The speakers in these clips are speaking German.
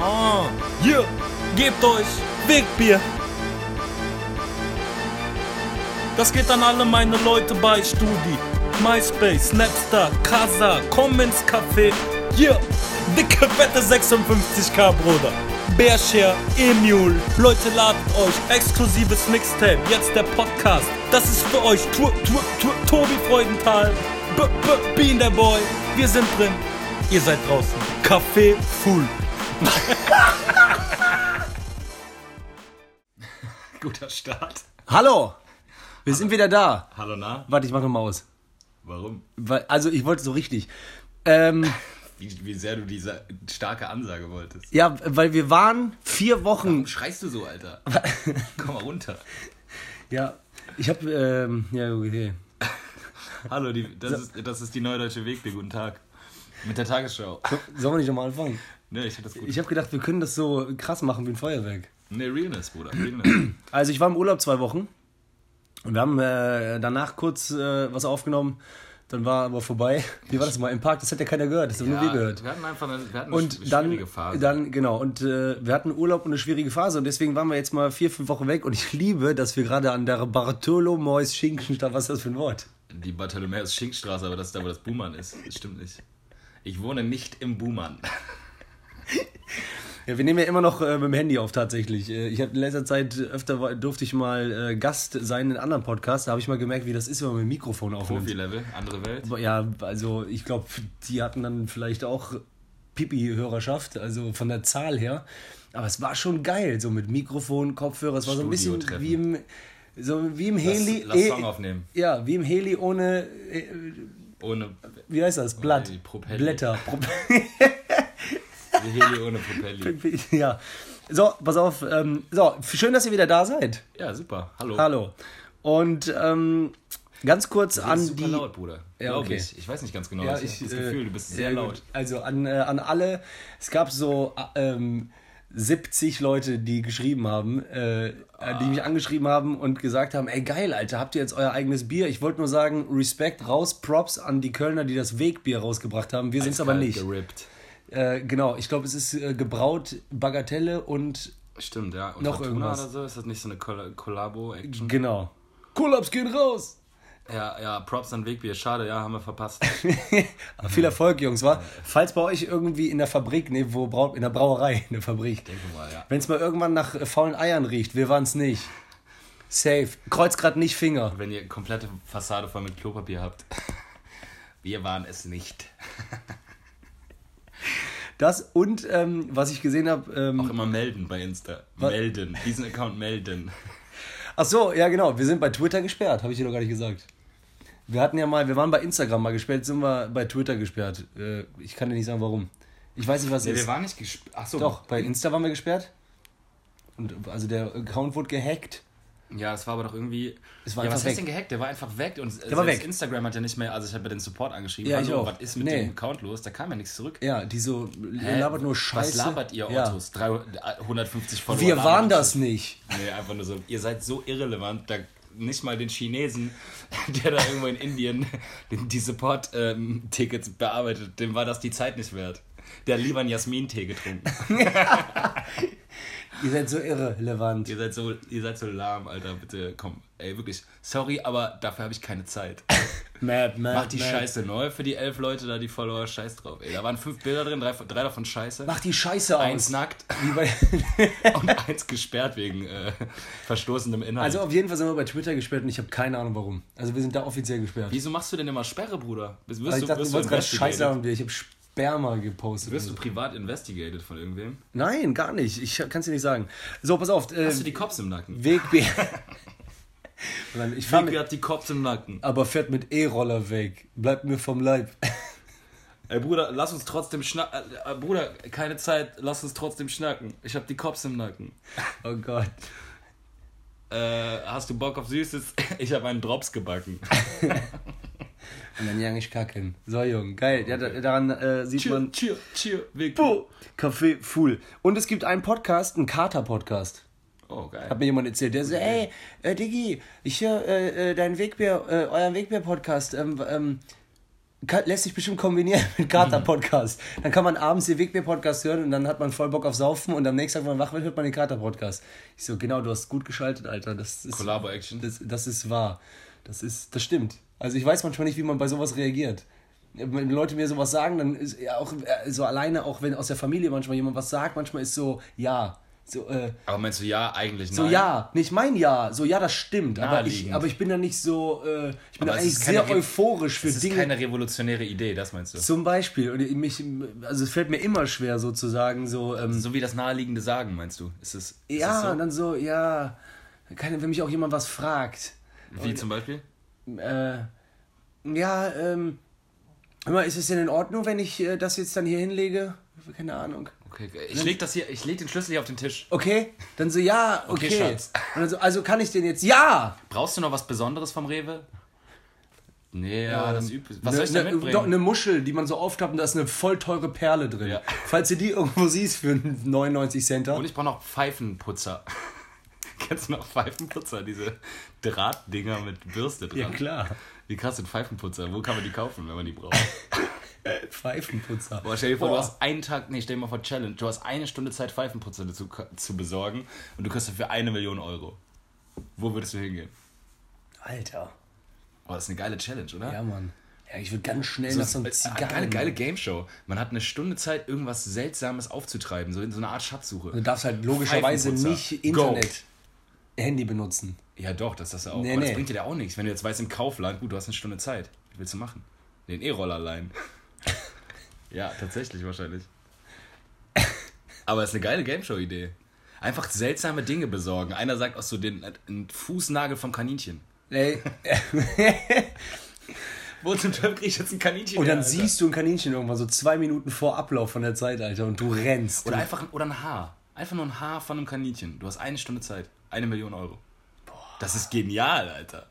Ah, hier, gebt euch Wegbier. Das geht an alle meine Leute bei Studi. MySpace, Snapstar, Casa, komm Café. Hier, dicke, fette 56k, Bruder. Bearshare, Emule, Leute ladet euch, exklusives Mixtape, jetzt der Podcast. Das ist für euch, tu, tu, tu, Tobi Freudenthal, B, B, Bean der Boy, wir sind drin, ihr seid draußen. Café full. Guter Start. Hallo! Wir sind wieder da. Hallo, na? Warte, ich mache mal aus. Warum? Weil, also, ich wollte so richtig. Ähm, Wie, wie sehr du diese starke Ansage wolltest. ja, weil wir waren vier Wochen. Warum schreist du so, Alter? Komm mal runter. Ja, ich habe. Ähm, ja, okay. Hallo, die, das, ist, das ist die Neudeutsche Wegbier. Guten Tag. Mit der Tagesschau. Sollen wir nicht nochmal anfangen? Ne, ich das gut. Ich habe gedacht, wir können das so krass machen wie ein Feuerwerk. Ne, Realness, Bruder. Realness. Also, ich war im Urlaub zwei Wochen. Und wir haben äh, danach kurz äh, was aufgenommen. Dann war aber vorbei. Wie war das mal im Park? Das hat ja keiner gehört. Das haben nur wir gehört. Wir hatten einfach eine, wir hatten eine Und dann, schwierige Phase. dann, genau, und äh, wir hatten Urlaub und eine schwierige Phase und deswegen waren wir jetzt mal vier, fünf Wochen weg und ich liebe, dass wir gerade an der Bartholomäus Schinkenstadt, was ist das für ein Wort? die Bartholomäus Schinkstraße, aber das ist da, wo das Buhmann ist. Das stimmt nicht. Ich wohne nicht im Buhmann. Ja, wir nehmen ja immer noch äh, mit dem Handy auf tatsächlich. Äh, ich habe in letzter Zeit öfter durfte ich mal äh, Gast sein in anderen Podcasts, da habe ich mal gemerkt, wie das ist, wenn man mit dem Mikrofon aufnimmt. Profi-Level, andere Welt. Ja, also ich glaube, die hatten dann vielleicht auch Pipi-Hörerschaft, also von der Zahl her. Aber es war schon geil, so mit Mikrofon, Kopfhörer. Es war so ein bisschen wie im, so wie im Heli. lass eh, Song aufnehmen. Ja, wie im Heli ohne, äh, Ohne wie heißt das? Blatt. Propelli. Blätter. Heli, ohne Propelli. ja. So, pass auf. Ähm, so, schön, dass ihr wieder da seid. Ja, super. Hallo. Hallo. Und ähm, ganz kurz Du an bist super die. laut, Bruder. Ja, okay. Ich. ich weiß nicht ganz genau. Ja, ich ich, habe das äh, Gefühl, du bist sehr ja, laut. gut. Also an, äh, an alle, es gab so äh, ähm, 70 Leute, die geschrieben haben, äh, die mich angeschrieben haben und gesagt haben, ey geil, Alter, habt ihr jetzt euer eigenes Bier? Ich wollte nur sagen, Respekt raus, Props an die Kölner, die das Wegbier rausgebracht haben. Wir sind es aber nicht. Gerippt. Äh, genau, ich glaube, es ist äh, gebraut Bagatelle und Stimmt, ja. Und Noch Fortuna irgendwas. oder so? Ist das nicht so eine Koll- Kollabo-Action? genau. Kollaps gehen raus! Ja, ja, Props an Wegbier. Schade, ja, haben wir verpasst. Viel Erfolg, Jungs, wa? Falls bei euch irgendwie in der Fabrik, nee, wo braut, in der Brauerei, in der Fabrik, Denke mal, ja. Wenn es mal irgendwann nach äh, faulen Eiern riecht, wir waren es nicht. Safe. Kreuz grad nicht Finger. Wenn ihr komplette Fassade voll mit Klopapier habt. Wir waren es nicht. Das und ähm, was ich gesehen habe. Auch Ähm, immer melden bei Insta. Melden. Diesen Account melden. ach so, ja genau. Wir sind bei Twitter gesperrt, habe ich dir doch gar nicht gesagt. Wir hatten ja mal, wir waren bei Instagram mal gesperrt, sind wir bei Twitter gesperrt. Äh, ich kann dir nicht sagen, warum. Ich weiß nicht, was Nee, es wir ist. waren nicht gesperrt. Achso. Doch, bei Insta waren wir gesperrt. Und also der Account wurde gehackt. Ja, das war aber doch irgendwie. Es war ja, was heißt weg. denn gehackt? Der war einfach weg und der war weg. Instagram hat ja nicht mehr. Also ich habe bei den Support angeschrieben. Ja, ich auch. was ist mit Nee. dem Account los? Da kam ja nichts zurück. Ja, die so Hä? labert nur Scheiße. Was labert ihr, Ja. Ottos? 300, 150 Follower. Wir waren das nicht. Nee, einfach nur so. Ihr seid so irrelevant, da nicht mal den Chinesen, der da irgendwo in Indien die Support-Tickets bearbeitet, dem war das die Zeit nicht wert. Der hat lieber einen Jasmin-Tee getrunken. Ihr seid so irrelevant. ihr, seid so, ihr seid so lahm, Alter. Bitte, komm. Ey, wirklich. Sorry, aber dafür habe ich keine Zeit. Mad, mad, Mach die mad. Scheiße neu für die elf Leute da, die Follower. Scheiß drauf. Ey, da waren fünf Bilder drin, drei, drei davon scheiße. Mach die Scheiße aus. Eins nackt und eins gesperrt wegen äh, verstoßendem Inhalt. Also auf jeden Fall sind wir bei Twitter gesperrt und ich habe keine Ahnung warum. Also wir sind da offiziell gesperrt. Wieso machst du denn immer Sperre, Bruder? Wirst, Weil ich du, dachte, du wolltest gerade Scheiße haben. Ich habe Sperma gepostet. wirst du privat investigated von irgendwem? Nein, gar nicht. Ich kann es dir nicht sagen. So, pass auf. Äh, Hast du die Cops im Nacken? Wegbier. Nein, ich fahr mit, hat die Cops im Nacken. aber fährt mit E-Roller weg. Bleibt mir vom Leib. Ey, Bruder, lass uns trotzdem schnacken. Äh, Bruder, keine Zeit, lass uns trotzdem schnacken. Ich hab die Cops im Nacken. Oh Gott. Äh, hast du Bock auf Süßes? Ich habe einen Drops gebacken. Und dann jang ich kacken. So, Jung. Geil. Ja, da, daran äh, sieht Cheer, man. cheer, cheer, Weg. Puh, Kaffee full. Und es gibt einen Podcast, einen Kater-Podcast. Oh, geil. Hat mir jemand erzählt, der so, ey, äh, Diggi, ich höre äh, äh, deinen Wegbier, äh, euren Wegbier-Podcast. Ähm, ähm, lässt sich bestimmt kombinieren mit Kater-Podcast. Dann kann man abends den Wegbier-Podcast hören und dann hat man voll Bock auf Saufen und am nächsten Tag, wenn man wach wird, hört man den Kater-Podcast. Ich so, genau, du hast gut geschaltet, Alter. Das ist, Collabo-Action. Das, das ist wahr. Das ist, das stimmt. Also ich weiß manchmal nicht, wie man bei sowas reagiert. Wenn Leute mir sowas sagen, dann ist ja auch äh, so alleine, auch wenn aus der Familie manchmal jemand was sagt, manchmal ist so, ja. So, äh, Aber meinst du ja, eigentlich so nein? ja, nicht mein Ja, so ja, das stimmt. Aber ich, aber ich bin da nicht so, äh, ich bin Aber da es eigentlich sehr Re- euphorisch für Das ist Dinge. keine revolutionäre Idee, das meinst du? Zum Beispiel, und ich- mich, also es fällt mir immer schwer sozusagen so, ähm, So wie das naheliegende Sagen, meinst du? Ist es, ist ja, es so? und dann so, ja, keine, wenn mich auch jemand was fragt, Wie zum Beispiel? Äh, ja, ähm, mal, ist es denn in Ordnung, wenn ich äh, das jetzt dann hier hinlege? Keine Ahnung. Okay, ich leg das hier, ich leg den Schlüssel hier auf den Tisch. Okay, dann so, ja, okay. Okay, Schatz. Und dann so, also kann ich den jetzt, ja! Brauchst du noch was Besonderes vom Rewe? Nee, ja, das übt. Was soll ich ne, da ne, mitbringen? Doch, eine Muschel, die man so aufklappt und da ist eine voll teure Perle drin. Ja. Falls du die irgendwo siehst für einen 99 Center. Und ich brauche noch Pfeifenputzer. Kennst du noch Pfeifenputzer? Diese Drahtdinger mit Bürste dran. Ja, klar. Wie krass sind Pfeifenputzer? Wo kann man die kaufen, wenn man die braucht? Pfeifenputzer. Boah, stell dir vor, du Boah. hast einen Tag, nee, stell dir mal vor, Challenge. Du hast eine Stunde Zeit, Pfeifenputzer zu, zu besorgen und du kriegst dafür eine Million Euro. Wo würdest du hingehen? Alter. Oh, das ist eine geile Challenge, oder? Ja, Mann. Ja, ich würde ganz schnell So, nach so einem Zigarren. geile, geile Game-Show. Man hat eine Stunde Zeit, irgendwas Seltsames aufzutreiben, so in so eine Art Schatzsuche. Du darfst halt logischerweise nicht Go. Handy benutzen. Ja, doch, das hast du auch. Nee, Aber das nee. bringt dir ja auch nichts. Wenn du jetzt weißt, im Kaufland, gut, du hast eine Stunde Zeit. Was willst du machen? Den E-Roller leihen. ja, tatsächlich wahrscheinlich. Aber es ist eine geile Gameshow-Idee. Einfach seltsame Dinge besorgen. Einer sagt auch so den, den Fußnagel vom Kaninchen. Ey, Wo zum Teufel krieg ich jetzt ein Kaninchen? und her, dann Alter? siehst du ein Kaninchen irgendwann so zwei Minuten vor Ablauf von der Zeit, Alter, und du rennst. Oder einfach oder ein Haar. Einfach nur ein Haar von einem Kaninchen. Du hast eine Stunde Zeit. Eine Million Euro. Das ist genial, Alter.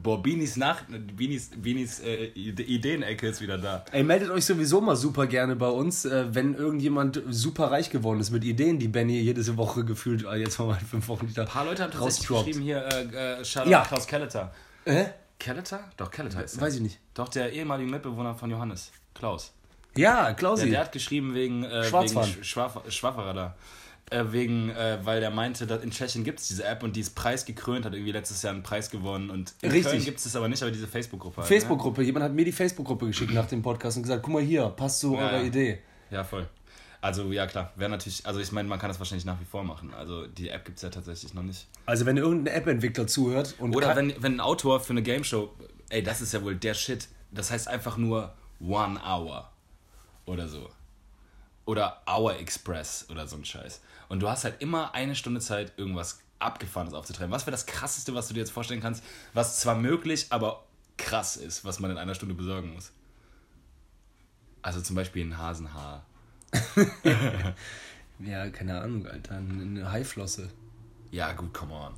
Boah, Beanies Nacht, Beanies, Beanies äh, Ide- Ideenecke ist wieder da. Ey, meldet euch sowieso mal super gerne bei uns, äh, wenn irgendjemand super reich geworden ist mit Ideen, die Benny jede Woche gefühlt, äh, jetzt mal fünf Wochen wieder Ein paar Leute haben tatsächlich geschrieben hier, äh, äh, Shoutout Ja. Klaus Kelleter. Hä? Kelleter? Doch, Kelleter ist er. Weiß ich nicht. Doch, der ehemalige Mitbewohner von Johannes. Klaus. Ja, Der, Klausi. der hat geschrieben wegen, äh, wegen. Sch- Schwaf Schwafferer da. Äh, wegen, äh, weil der meinte, dass in Tschechien gibt es diese App und die ist preisgekrönt, hat irgendwie letztes Jahr einen Preis gewonnen und in Richtig. Köln gibt es aber nicht, aber diese Facebook-Gruppe. halt, Facebook-Gruppe. Jemand hat mir die Facebook-Gruppe geschickt nach dem Podcast und gesagt, guck mal hier, passt zu Ja, eurer ja. Idee. Ne? Ja, voll. Also ja klar, wäre natürlich, also ich meine, man kann das wahrscheinlich nach wie vor machen. Also die App gibt es ja tatsächlich noch nicht. Also wenn irgendein App-Entwickler zuhört und Oder wenn, wenn ein Autor für eine Game Show, ey, das ist ja wohl der Shit. Das heißt einfach nur One Hour oder so. Oder Hour Express oder so ein Scheiß. Und du hast halt immer eine Stunde Zeit, irgendwas Abgefahrenes aufzutreiben. Was wäre das krasseste, was du dir jetzt vorstellen kannst, was zwar möglich, aber krass ist, was man in einer Stunde besorgen muss? Also zum Beispiel ein Hasenhaar. Ja, keine Ahnung, Alter. Eine Haiflosse. Ja, gut, come on.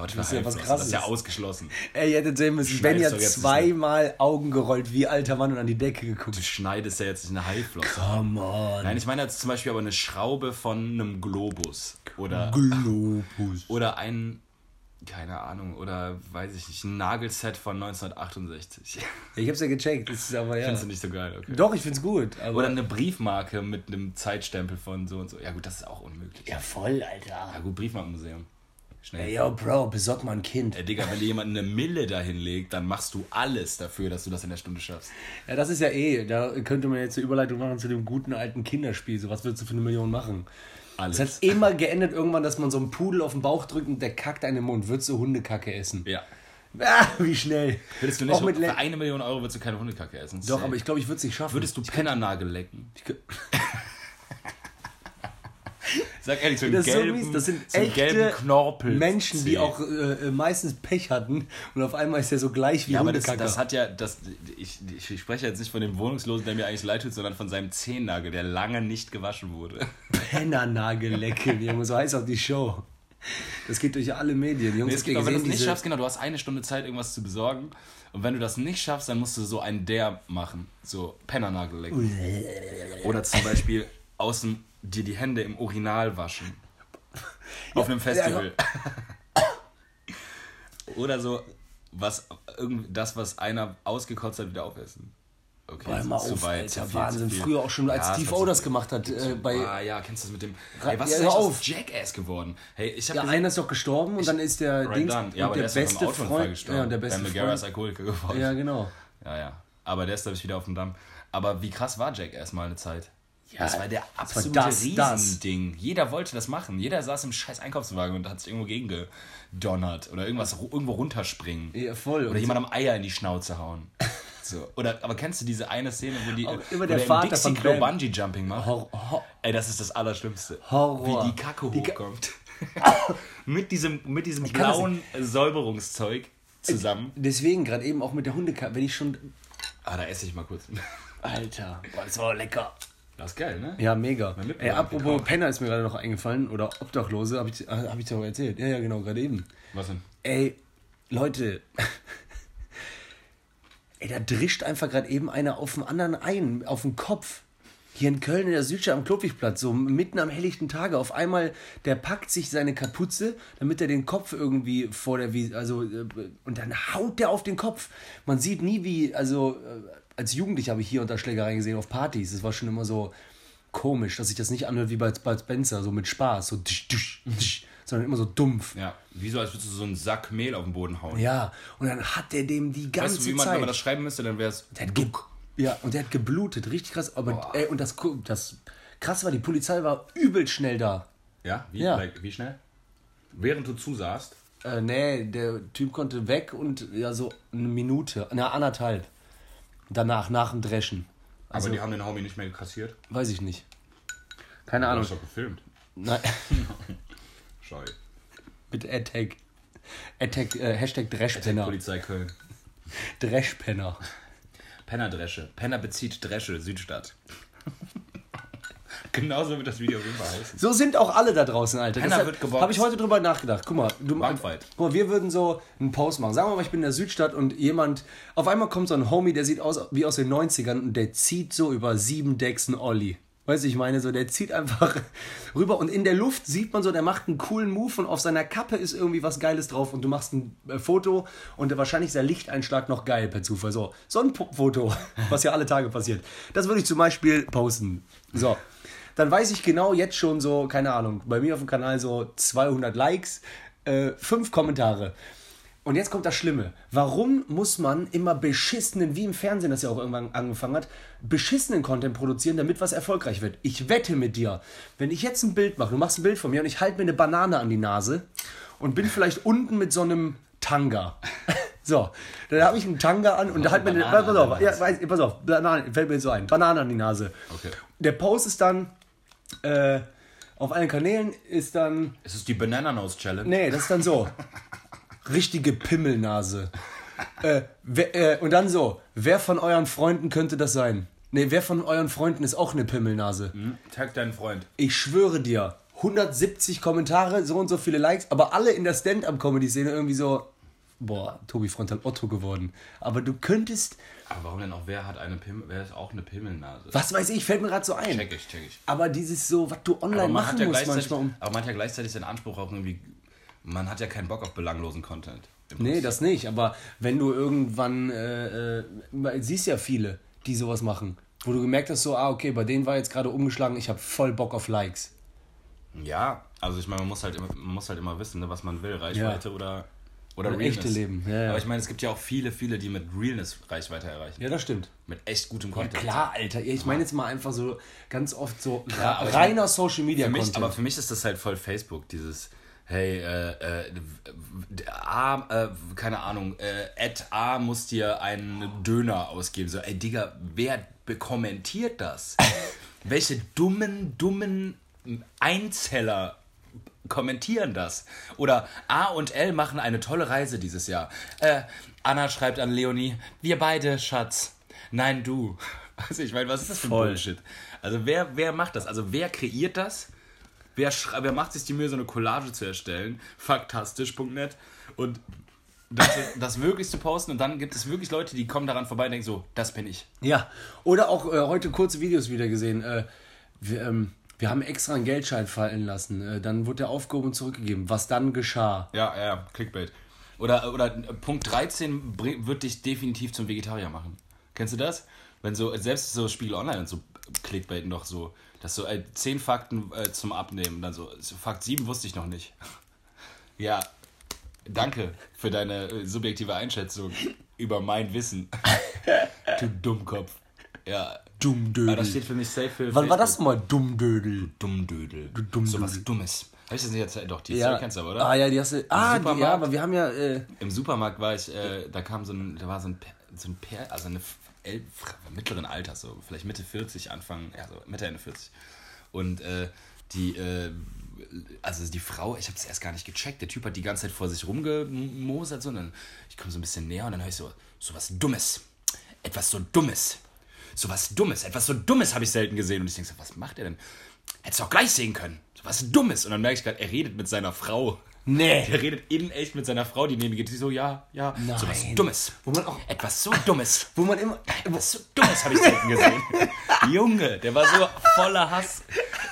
Aber das, Das ist ja was das ist Krasses. ja ausgeschlossen. Ey, ihr hättet sehen müssen, doch jetzt zweimal Augen gerollt wie alter Mann und an die Decke geguckt. Du schneidest ja jetzt nicht eine Haiflosse. Come on. Nein, ich meine jetzt zum Beispiel aber eine Schraube von einem Globus. Oder, Globus. oder ein, keine Ahnung, oder weiß ich nicht, ein Nagelset von 1968. Ich hab's ja gecheckt, das ist aber ja. Findest du nicht so geil, okay. Doch, ich find's gut. Oder eine Briefmarke mit einem Zeitstempel von so und so. Ja gut, das ist auch unmöglich. ja, voll, Alter. Ja gut, Briefmarkenmuseum. Schnell. Ey, yo, Bro, besorg mal ein Kind. Ey, Digga, wenn dir jemand eine Mille dahin legt, dann machst du alles dafür, dass du das in der Stunde schaffst. Ja, das ist ja eh, da könnte man jetzt eine Überleitung machen zu dem guten alten Kinderspiel. So, was würdest du für eine Million machen? Alles. Das hat immer geendet irgendwann, dass man so einen Pudel auf den Bauch drückt und der kackt einen im Mund. Würdest du Hundekacke essen? ja. Ah, wie schnell. Würdest du nicht, Auch mit für eine Million Euro würdest du keine Hundekacke essen. Doch, Safe. aber ich glaube, ich würde es nicht schaffen. Würdest du Pennernagel lecken? Ich Sag ehrlich, so einen das, ist so gelben, mies. das sind so gelben echte Knorpel. Menschen, die auch äh, äh, meistens Pech hatten und auf einmal ist der so gleich wie Ja, aber das, das hat ja, das, ich, ich spreche jetzt nicht von dem Wohnungslosen, der mir eigentlich leid tut, sondern von seinem Zehennagel, der lange nicht gewaschen wurde. Pennernagel lecken, Junge, so heißt auch die Show. Das geht durch alle Medien. Jungs, Nee, es gibt, aber wenn du es nicht schaffst, genau, du hast eine Stunde Zeit, irgendwas zu besorgen. Und wenn du das nicht schaffst, dann musst du so einen Der machen. So Pennernagel lecken. Oder zum Beispiel außen dir die Hände im Urinal waschen. Auf einem Festival. Oder so was irgend das, was einer ausgekotzt hat, wieder aufessen. Okay, das mal auf, weit, Alter, Wahnsinn. Früher auch schon, als Ja, Steve O das gemacht hat, äh, bei, Ah ja, kennst du das mit dem. Ra- Ey, was ja, ist auf. Jackass geworden? Hey, ich habe ja, einer ist doch gestorben und dann ist der Right Dings done. und Ja, aber der, der, beste Freund, gestorben. ja, der beste Dan Megara ist Freund, Alkoholiker geworden. ja, genau. Ja, ja. Aber der ist, glaube ich, wieder auf dem Damm. Aber wie krass war Jackass mal eine Zeit? Ja, das war der das absolute das, das. Riesending. Jeder wollte das machen. Jeder saß im scheiß Einkaufswagen und hat sich irgendwo gegengedonnert. Oder irgendwas irgendwo runterspringen. Ja, voll. Oder jemandem Eier in die Schnauze hauen. So. Oder, aber kennst du diese eine Szene, wo die Auch wo immer der im Vater Dixie Klo. Bungee Jumping macht? Hor Hor Ey, das ist das Allerschlimmste. Horror. Wie die Kacke Die hochkommt. mit diesem, mit diesem das blauen Säuberungszeug zusammen. Deswegen, gerade eben auch mit der Hundekarte, wenn ich schon. Ah, da esse ich mal kurz. Alter, boah, das war lecker. Das ist geil, ne? Ja, mega. Ey, apropos. Penner ist mir gerade noch eingefallen. Oder Obdachlose, habe ich, äh, hab ich dir auch erzählt. Ja, ja, genau, gerade eben. Was denn? Ey, Leute. Ey, da drischt einfach gerade eben einer auf den anderen ein, auf den Kopf. Hier in Köln in der Südstadt am Klopwigplatz, so mitten am helllichten Tage. Auf einmal, der packt sich seine Kapuze, damit er den Kopf irgendwie vor der Wiese, also, äh, und dann haut der auf den Kopf. Man sieht nie wie, also, äh, als Jugendlicher habe ich hier unter Schlägereien gesehen auf Partys. Das war schon immer so komisch, dass sich das nicht anhört wie bei Bud Spencer, so mit Spaß, so tsch, tsch, tsch, sondern immer so dumpf. Ja, wie so, als würdest du so einen Sack Mehl auf den Boden hauen. Ja, und dann hat der dem die ganze weißt du, wie man, Zeit. wenn man das schreiben müsste, dann wäre es ja, und der hat geblutet, richtig krass. Aber ey, und das, das krass war, die Polizei war übel schnell da. Ja, wie, Ja. Like, wie schnell? Während du zusahst. Äh, nee, der Typ konnte weg und ja, so eine Minute, na anderthalb. Danach, nach dem Dreschen. Also, aber die haben den Homie nicht mehr kassiert. weiß ich nicht. Keine Du Ahnung. hast doch gefilmt. Nein, Scheu. mit Attack. Attack, äh, Hashtag Dreschpenner. Polizei Köln. Dreschpenner. Penner-Dresche. Penner bezieht Dresche, Südstadt. Genauso wird das Video auf jeden Fall heißen. So sind auch alle da draußen, Alter. Keiner wird geboxt. Habe ich heute drüber nachgedacht. Guck mal, du, Bumfight. guck mal, wir würden so einen Post machen. Sagen wir mal, ich bin in der Südstadt und jemand, auf einmal kommt so ein Homie, der sieht aus wie aus den 90ern und der zieht so über sieben Decks einen Olli. Weißt du, ich meine, so, der zieht einfach rüber und in der Luft sieht man so, der macht einen coolen Move und auf seiner Kappe ist irgendwie was Geiles drauf und du machst ein äh, Foto und wahrscheinlich ist der Lichteinschlag noch geil per Zufall. So, so ein Foto, was ja alle Tage passiert. Das würde ich zum Beispiel posten. So, dann weiß ich genau jetzt schon so, keine Ahnung, bei mir auf dem Kanal so 200 Likes, äh, fünf Kommentare. Und jetzt kommt das Schlimme. Warum muss man immer beschissenen, wie im Fernsehen das ja auch irgendwann angefangen hat, beschissenen Content produzieren, damit was erfolgreich wird? Ich wette mit dir, wenn ich jetzt ein Bild mache, du machst ein Bild von mir und ich halte mir eine Banane an die Nase und bin vielleicht unten mit so einem Tanga. So, dann habe ich einen Tanga an und da halt mir eine, pass auf, ja, pass auf, Banane, fällt mir jetzt so ein, Banane an die Nase. Okay. Der Post ist dann äh, auf allen Kanälen ist dann Es ist die Banana Nose Challenge. Nee, das ist dann so. Richtige Pimmelnase. Äh, wer, äh, und dann so, wer von euren Freunden könnte das sein? Nee, wer von euren Freunden ist auch eine Pimmelnase? Hm? Tag deinen Freund. Ich schwöre dir, 170 Kommentare, so und so viele Likes, aber alle in der Stand-Up-Comedy-Szene irgendwie so, boah, Tobi Frontal Otto geworden. Aber du könntest, Aber warum denn auch? Wer hat eine Pimmel? Wer ist auch eine Pimmelnase? was weiß ich, fällt mir gerade so ein. Check ich, check ich. Aber dieses so, was du online machen ja musst manchmal um. aber man hat ja gleichzeitig den Anspruch auch irgendwie. Man hat ja keinen Bock auf belanglosen Content. Nee, das nicht. Aber wenn du irgendwann, äh, äh, siehst ja viele, die sowas machen, wo du gemerkt hast, so, ah, okay, bei denen war jetzt gerade umgeschlagen, ich habe voll Bock auf Likes. Ja, also ich meine, man muss halt immer, man muss halt immer wissen, ne, was man will, Reichweite oder oder Oder echte Leben, ja, ja. Aber ich meine, es gibt ja auch viele, viele, die mit Realness Reichweite erreichen. Ja, das stimmt. Mit echt gutem Ja, Content. klar, Alter. Ich meine jetzt mal einfach so ganz oft so Ja, ich reiner Social Media Für mich, Content. aber für mich ist das halt voll Facebook, dieses hey, äh, äh, A, äh, keine Ahnung, äh, Ed A muss dir einen Döner ausgeben. So, ey Digga, wer kommentiert das? Welche dummen, dummen Einzeller kommentieren das? Oder A und L machen eine tolle Reise dieses Jahr. Äh, Anna schreibt an Leonie, wir beide, Schatz. Nein, du. Also ich meine, was ist das für ein Voll. Bullshit? Also wer, wer macht das? Also wer kreiert das? Wer, wer macht sich die Mühe, so eine Collage zu erstellen? Faktastisch.net und das, das wirklich zu posten und dann gibt es wirklich Leute, die kommen daran vorbei und denken so, das bin ich. Ja, oder auch äh, heute kurze Videos wieder gesehen. Äh, wir, ähm, wir haben extra einen Geldschein fallen lassen. Äh, dann wurde der aufgehoben und zurückgegeben. Was dann geschah? Ja, ja, Clickbait. Oder, oder Punkt 13 bring- wird dich definitiv zum Vegetarier machen. Kennst du das? Wenn so, selbst so Spiegel Online und so Clickbait noch so, dass so äh, 10 Fakten äh, zum Abnehmen, dann so, so, Fakt 7 wusste ich noch nicht. ja, danke für deine äh, subjektive Einschätzung über mein Wissen. du Dummkopf. Ja, Dummdödel. aber das steht für mich safe für Wann war das mal Dummdödel? Dummdödel. Dummdödel. So was Dummes. Hab ich das nicht erzählt? Doch, die Story kennst du aber, oder? Ah ja, die hast du. Ah, die, ja, aber wir haben ja. Äh, Im Supermarkt war ich, äh, da kam so ein, da war so ein, so ein Pär, also eine El mittleren Alters, so vielleicht Mitte 40, Anfang, ja, so Mitte, Ende 40. Und äh, die, äh, also die Frau, ich habe es erst gar nicht gecheckt, der Typ hat die ganze Zeit vor sich rumgemosert, so, und dann, ich komme so ein bisschen näher und dann höre ich so, so was Dummes, etwas so Dummes, so was Dummes, etwas so Dummes habe ich selten gesehen. Und ich denke so, was macht er denn? Hättest du auch gleich sehen können, so was Dummes. Und dann merke ich gerade, er redet mit seiner Frau. nee. Der redet in echt mit seiner Frau, die neben ihm geht. Die so, ja, ja, so was Nein. Dummes. Wo man auch- Etwas so Dummes. Wo man immer. Etwas so Dummes habe ich selten gesehen. Junge, der war so voller Hass.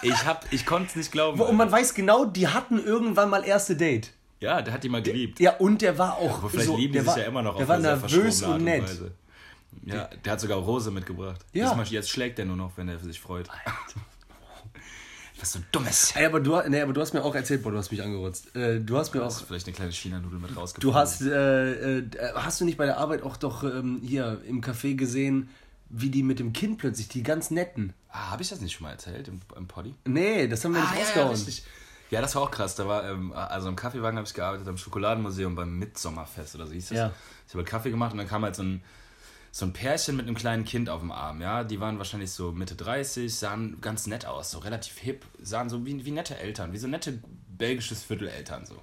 Ich, hab, ich konnte es nicht glauben. Und man weiß genau, die hatten irgendwann mal erste Date. ja, der hat die mal geliebt. Ja, und der war auch. Aber vielleicht so, lieben die sich war, ja immer noch Der auf war nervös und nett. Weise. Ja, der hat sogar Rose mitgebracht. Ja. Diesmal, jetzt schlägt er nur noch, wenn er sich freut. Etwas so Dummes. Ey, aber du, nee, aber du hast mir auch erzählt, boah, du hast mich angerotzt. Äh, du hast mir Hast auch. du vielleicht eine kleine China-Nudel mit rausgefunden? Du hast, äh, äh, hast du nicht bei der Arbeit auch doch ähm, hier im Café gesehen, wie die mit dem Kind plötzlich, die ganz netten. Ah, habe ich das nicht schon mal erzählt im, im Poddy? Nee, das haben wir nicht Ah, ja, ja, rausgehauen. richtig. Ja, das war auch krass. Da war, ähm, also im Kaffeewagen habe ich gearbeitet, am Schokoladenmuseum beim Mitsommerfest oder so hieß das. Ja. Ich habe Kaffee gemacht und dann kam halt so ein, so ein Pärchen mit einem kleinen Kind auf dem Arm. Ja, die waren wahrscheinlich so Mitte 30, sahen ganz nett aus, so relativ hip, sahen so wie, wie nette Eltern, wie so nette belgisches Vierteleltern so.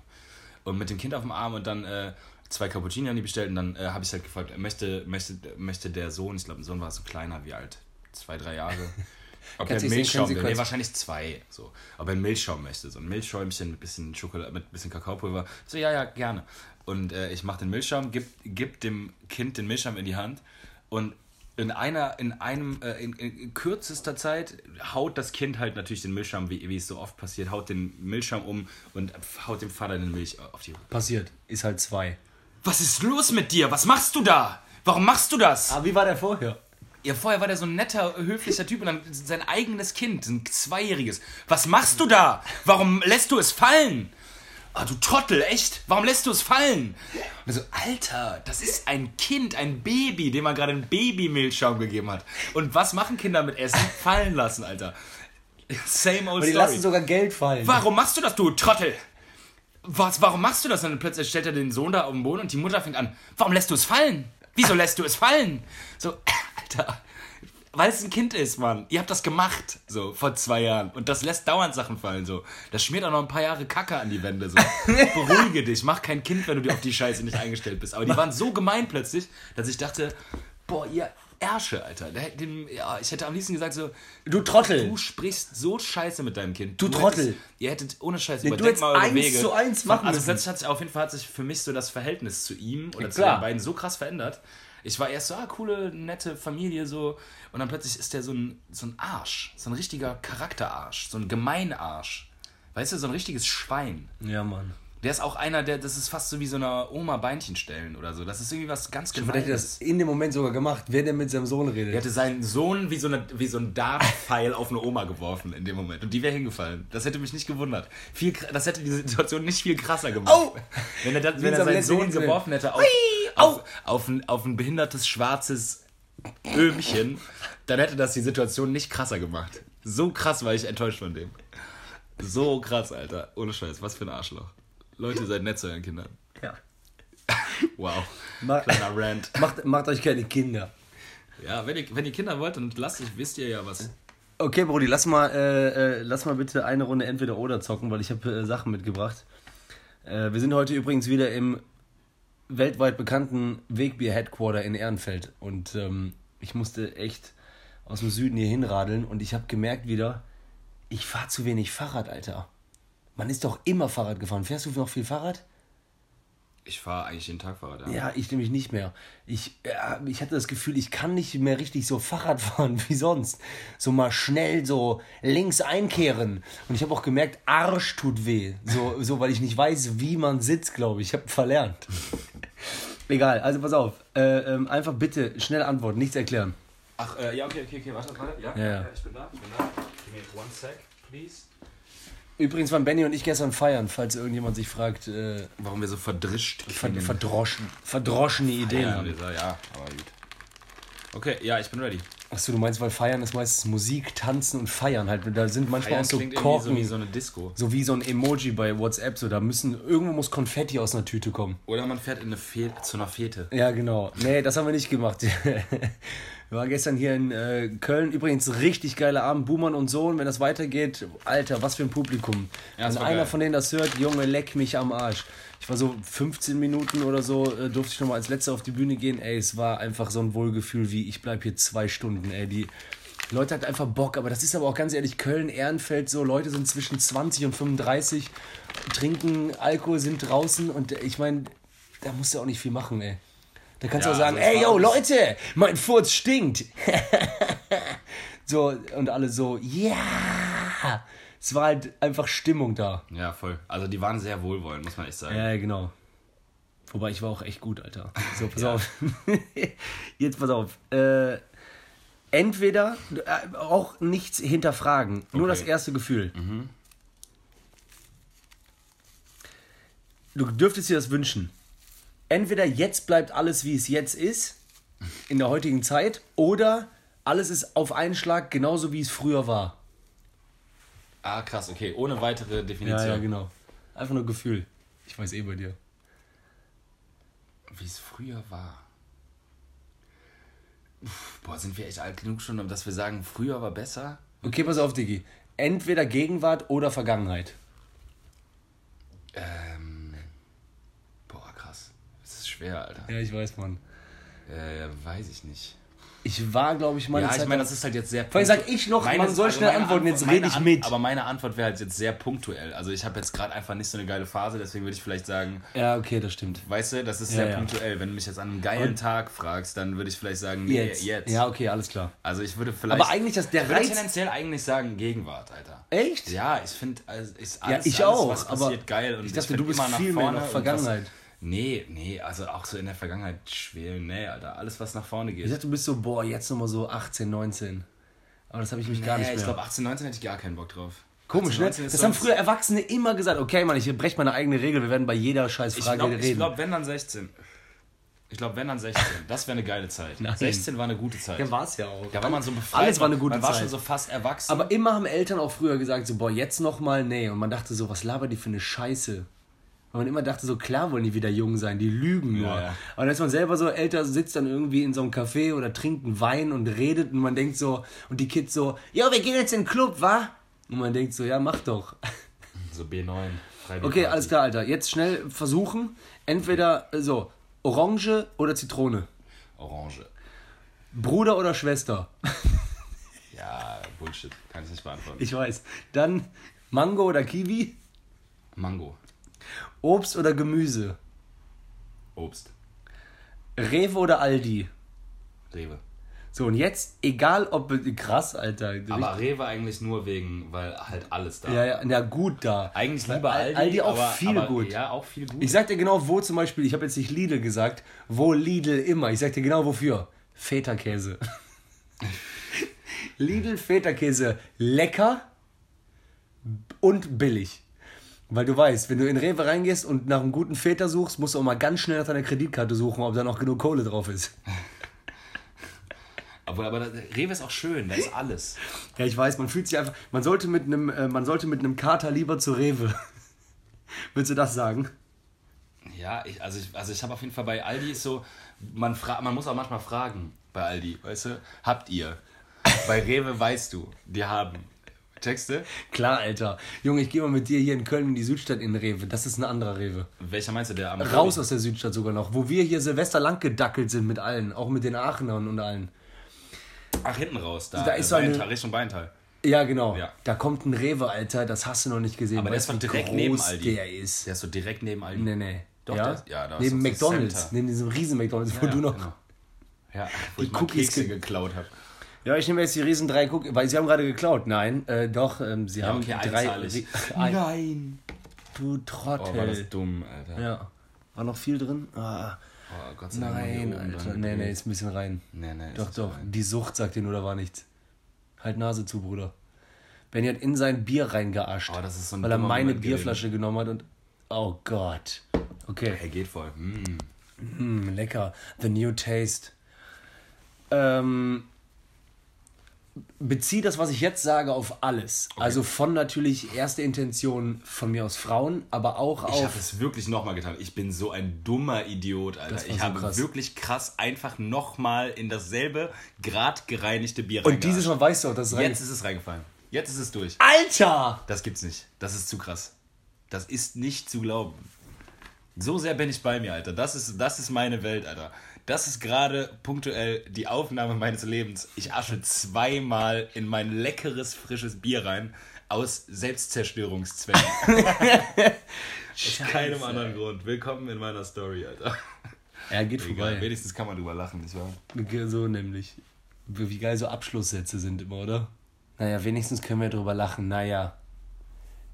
Und mit dem Kind auf dem Arm und dann äh, zwei Cappuccini haben die bestellt und dann äh, habe ich halt gefragt, möchte, möchte, möchte der Sohn, ich glaube, der Sohn war so kleiner wie alt, zwei, drei Jahre. Ob er Milchschaum will. Nee, wahrscheinlich zwei. So. Ob er Milchschaum möchte. So ein Milchschäumchen mit bisschen Schokolade, mit bisschen Kakaopulver. So, ja, ja, gerne. Und äh, ich mache den Milchschaum, gib, gib dem Kind den Milchschaum in die Hand und in einer, in einem, äh, in, in kürzester Zeit haut das Kind halt natürlich den Milchschaum, wie, wie es so oft passiert, haut den Milchschaum um und haut dem Vater den Milch auf die Passiert. Ist halt zwei. Was ist los mit dir? Was machst du da? Warum machst du das? Aber wie war der vorher? Ja, vorher war der so ein netter, höflicher Typ und dann sein eigenes Kind, ein Zweijähriges. Was machst du da? Warum lässt du es fallen? Ah, du Trottel, echt? Warum lässt du es fallen? Und er so, Alter, das ist ein Kind, ein Baby, dem man gerade einen Babymilchschaum gegeben hat. Und was machen Kinder mit Essen? Fallen lassen, Alter. Same old Aber die story. lassen sogar Geld fallen. Warum machst du das, du Trottel? Was, warum machst du das? Und dann plötzlich stellt er den Sohn da auf den Boden und die Mutter fängt an. Warum lässt du es fallen? Wieso lässt du es fallen? So, Alter. Weil es ein Kind ist, Mann. Ihr habt das gemacht, so, vor zwei Jahren. Und das lässt dauernd Sachen fallen, so. Das schmiert auch noch ein paar Jahre Kacke an die Wände, so. Beruhige dich, mach kein Kind, wenn du dir auf die Scheiße nicht eingestellt bist. Aber die waren so gemein plötzlich, dass ich dachte, boah, ihr Ärsche, Alter. Dem, ja, ich hätte am liebsten gesagt so, Du Trottel. Du sprichst so scheiße mit deinem Kind. Du Trottel. Hättest, ihr hättet ohne Scheiß Nee, du überdenkt mal eure eins Wege. zu eins machen Also plötzlich hat sich auf jeden Fall hat sich für mich so das Verhältnis zu ihm oder zu klar. den beiden so krass verändert. Ich war erst so, ah, coole, nette Familie so. Und dann plötzlich ist der so ein, so ein Arsch. So ein richtiger Charakterarsch. So ein Gemeinarsch. Weißt du, so ein richtiges Schwein. Ja, Mann. Der ist auch einer, der, das ist fast so wie so einer Oma Beinchen stellen oder so. Das ist irgendwie was ganz Vielleicht hätte er Gemeines. das in dem Moment sogar gemacht, wer denn mit seinem Sohn redet. Er hätte seinen Sohn wie so, eine, wie so ein Dartpfeil auf eine Oma geworfen in dem Moment. Und die wäre hingefallen. Das hätte mich nicht gewundert. Viel, das hätte die Situation nicht viel krasser gemacht. Au! Wenn er, das, wenn er seinen Sohn geworfen hätte auf, auf, auf, ein, auf ein behindertes schwarzes Öhmchen, dann hätte das die Situation nicht krasser gemacht. So krass war ich enttäuscht von dem. So krass, Alter. Ohne Scheiß. Was für ein Arschloch. Leute, seid nett zu euren Kindern. ja. Wow. Ma- Kleiner Rant. macht, macht euch keine Kinder. Ja, wenn ihr, wenn ihr Kinder wollt, dann lasst euch, wisst ihr ja was. Okay, Brody, lass mal, äh, äh, lass mal bitte eine Runde entweder oder zocken, weil ich habe äh, Sachen mitgebracht. Äh, wir sind heute übrigens wieder im weltweit bekannten Wegbier Headquarter in Ehrenfeld und ähm, ich musste echt aus dem Süden hier hinradeln und ich habe gemerkt wieder, ich fahre zu wenig Fahrrad, Alter. Man ist doch immer Fahrrad gefahren. Fährst du noch viel Fahrrad? Ich fahre eigentlich jeden Tag Fahrrad. Ja, ich nämlich nicht mehr. Ich, ja, ich hatte das Gefühl, ich kann nicht mehr richtig so Fahrrad fahren wie sonst. So mal schnell so links einkehren. Und ich habe auch gemerkt, Arsch tut weh. So, so weil ich nicht weiß, wie man sitzt, glaube ich. Ich habe verlernt. Egal, also pass auf. Äh, ähm, einfach bitte schnell antworten, nichts erklären. Ach, äh, ja, okay, okay, okay, warte, warte. Ja, Ja, ja. ich bin da, ich bin da. Give me one sec, please. Übrigens waren Benny und ich gestern feiern, falls irgendjemand sich fragt, äh, Warum wir so verdrischt ver klingen. verdroschen, verdroschene Ideen haben. dieser, ja, aber gut. Okay, ja, ich bin ready. Achso, du meinst, weil feiern ist meistens Musik, tanzen und feiern halt. Da sind manchmal Feiern auch so Korken. so wie so eine Disco. So wie so ein Emoji bei WhatsApp, so da müssen, irgendwo muss Konfetti aus einer Tüte kommen. Oder man fährt in eine Fe zu einer Fete. Ja, genau. Nee, das haben wir nicht gemacht. Wir waren gestern hier in äh, Köln. Übrigens richtig geiler Abend. Buhmann und Sohn, wenn das weitergeht, Alter, was für ein Publikum. Ja, wenn einer geil. von denen das hört, Junge, leck mich am Arsch. Ich war so 15 Minuten oder so, äh, durfte ich nochmal als letzter auf die Bühne gehen. Ey, es war einfach so ein Wohlgefühl wie, ich bleib hier zwei Stunden, ey. Die Leute hatten einfach Bock, aber das ist aber auch ganz ehrlich, Köln, Ehrenfeld, so Leute sind zwischen 20 und 35, trinken Alkohol, sind draußen und äh, ich meine, da musst du auch nicht viel machen, ey. Da kannst du Ja, auch sagen, also ey, yo, Leute, mein Furz stinkt. so, und alle so, ja. Es war halt einfach Stimmung da. Ja, voll. Also die waren sehr wohlwollend, muss man echt sagen. Ja, ja, genau. Wobei, ich war auch echt gut, Alter. So, pass auf. Jetzt pass auf. Äh, entweder, äh, auch nichts hinterfragen, nur Okay. das erste Gefühl. Du dürftest dir das wünschen. Entweder jetzt bleibt alles, wie es jetzt ist, in der heutigen Zeit, oder alles ist auf einen Schlag genauso, wie es früher war. Ah, krass, okay. Ohne weitere Ja, Definition. ja, genau. Einfach nur Gefühl. Ich weiß eh bei dir. Wie es früher war. Uff, boah, sind wir echt alt genug schon, um dass wir sagen, früher war besser? Okay, pass auf, Diggi. Entweder Gegenwart oder Vergangenheit. Ähm. Boah, krass. Das ist schwer, Alter. Ja, ich weiß, Mann. Äh, weiß ich nicht. Ich war, glaube ich, meine ja, Zeit ich meine, das ist halt jetzt sehr. Vor allem sag ich noch, man soll schnell meine antworten, jetzt rede meine ich An- mit. Aber meine Antwort wäre halt jetzt sehr punktuell. Also ich habe jetzt gerade einfach nicht so eine geile Phase, deswegen würde ich vielleicht sagen, Ja, okay, das stimmt. weißt du, das ist Ja, sehr ja. punktuell. Wenn du mich jetzt an einem geilen Und- Tag fragst, dann würde ich vielleicht sagen, nee, Jetzt. jetzt. Ja, okay, alles klar. Also ich würde vielleicht. Aber eigentlich, das, der ich würde Reiz... tendenziell eigentlich sagen Gegenwart, Alter. Echt? Ja, ich finde, also ist Ja, alles, ich alles, auch, was aber passiert, geil. Und ich dachte, find du bist immer nach viel mehr vorne nach und Vergangenheit. Nee, nee, also auch so in der Vergangenheit schwelen, nee, Alter. Alles, was nach vorne geht. Ich dachte, du bist so, boah, jetzt nochmal so 18, 19. Aber das habe ich mich gar nicht nee, mehr. ich glaube, 18, 19 hätte ich gar keinen Bock drauf. Komisch, 18, ne? 19 ist Das haben früher Erwachsene immer gesagt. Okay, Mann, ich breche meine eigene Regel. Wir werden bei jeder scheiß Ich Frage glaube, reden. glaub, wenn dann 16. Ich glaube, wenn dann 16. Das wäre eine geile Zeit. Nein. 16 war eine gute Zeit. ja, war es ja auch. Da war man so befreit. Alles war eine gute man war Zeit. schon so fast erwachsen. Aber immer haben Eltern auch früher gesagt, so, boah, jetzt nochmal, nee. Und man dachte so, was labert die für eine Scheiße? Weil man immer dachte, so klar wollen die wieder jung sein, die lügen nur. Ja, ja. Aber dann ist man selber so älter, sitzt dann irgendwie in so einem Café oder trinkt einen Wein und redet und man denkt so, und die Kids so, jo, wir gehen jetzt in den Club, wa? Und man denkt so, ja, mach doch. so B9. Friday Okay, Party. alles klar, Alter. Jetzt schnell versuchen. Entweder äh, so, Orange oder Zitrone. Orange. Bruder oder Schwester. Ja, Bullshit. Kann ich nicht beantworten. Ich weiß. Dann Mango oder Kiwi. Mango. Obst oder Gemüse. Obst. Rewe oder Aldi. Rewe. So, und jetzt, egal ob. Krass, Alter. Aber Rewe eigentlich nur wegen, weil halt alles da. ja, ja, na gut da. Eigentlich lieber Al- Aldi. Aldi auch aber, viel aber, gut. Ja, auch viel gut. Ich sag dir genau, wo zum Beispiel, ich habe jetzt nicht Lidl gesagt, wo Lidl immer. Ich sag dir genau wofür. Feta-Käse. Lidl Feta-Käse lecker und billig. Weil du weißt, wenn du in Rewe reingehst und nach einem guten Feta suchst, musst du auch mal ganz schnell nach deiner Kreditkarte suchen, ob da noch genug Kohle drauf ist. aber, aber Rewe ist auch schön, da ist alles. Ja, ich weiß, man fühlt sich einfach. Man sollte mit einem, äh, man sollte mit einem Kater lieber zu Rewe. Willst du das sagen? Ja, ich, also ich, also ich habe auf jeden Fall bei Aldi so, man, fra man muss auch manchmal fragen bei Aldi, weißt du, habt ihr? Bei Rewe weißt du, die haben. Texte? Klar, Alter. Junge, ich gehe mal mit dir hier in Köln in die Südstadt in Rewe. Das ist ein anderer Rewe. Welcher meinst du, der am Raus aus der Südstadt sogar noch. Wo wir hier Silvester lang gedackelt sind mit allen. Auch mit den Aachenern und allen. Ach, hinten raus, da, Da ist so eine- Richtung Beintal. Ja, genau. Ja. Da kommt ein Rewe, Alter. Das hast du noch nicht gesehen. Aber der ist wie direkt neben Aldi. der ist. Der ist so direkt neben Aldi. Nee, nee. Doch, ja, das- ja, da ist neben die McDonalds, neben diesem riesen McDonalds, wo Ja, du noch. genau. Ja, wo Die Cookies Kekse ge- geklaut habe. Ja, ich nehme jetzt die riesen drei Cookies, weil sie haben gerade geklaut. Nein, äh, doch, ähm, sie haben okay, drei. einzahlig. Ein, Nein. du Oh, war das Trottel. dumm, Alter. ja. War noch viel drin? Ah, Oh, Gott sei Dank. nein, Alter. Nee, nee, ist ein bisschen rein. Nee, nee, Doch, doch. rein. Die Sucht sagt dir nur, da war nichts. Halt Nase zu, Bruder. Benny hat in sein Bier reingeascht. Oh, das ist so ein weil er meine Moment Bierflasche genommen hat und. Oh Gott. Okay. Er geht voll. Mm. Mm, lecker. The new taste. Ähm, bezieh das, was ich jetzt sage, auf alles. Also von natürlich erste Intention von mir aus Frauen, aber auch Ich habe auf. es wirklich nochmal getan. Ich bin so ein dummer Idiot, Alter. Ich so habe krass. wirklich krass einfach nochmal in dasselbe grad gereinigte Bier Und dieses Mal weißt du auch, dass es Jetzt ist es reingefallen. Jetzt ist es durch. Alter! Das gibt's nicht. Das ist zu krass. Das ist nicht zu glauben. So sehr bin ich bei mir, Alter. Das ist, das ist meine Welt, Alter. Das ist gerade punktuell die Aufnahme meines Lebens. Ich asche zweimal in mein leckeres, frisches Bier rein. Aus Selbstzerstörungszwecken. Aus keinem anderen Grund. Willkommen in meiner Story, Alter. Er geht Egal, vorbei. wenigstens kann man drüber lachen, nicht wahr? So nämlich. Wie wie geil so Abschlusssätze sind immer, oder? Naja, wenigstens können wir drüber lachen. Naja.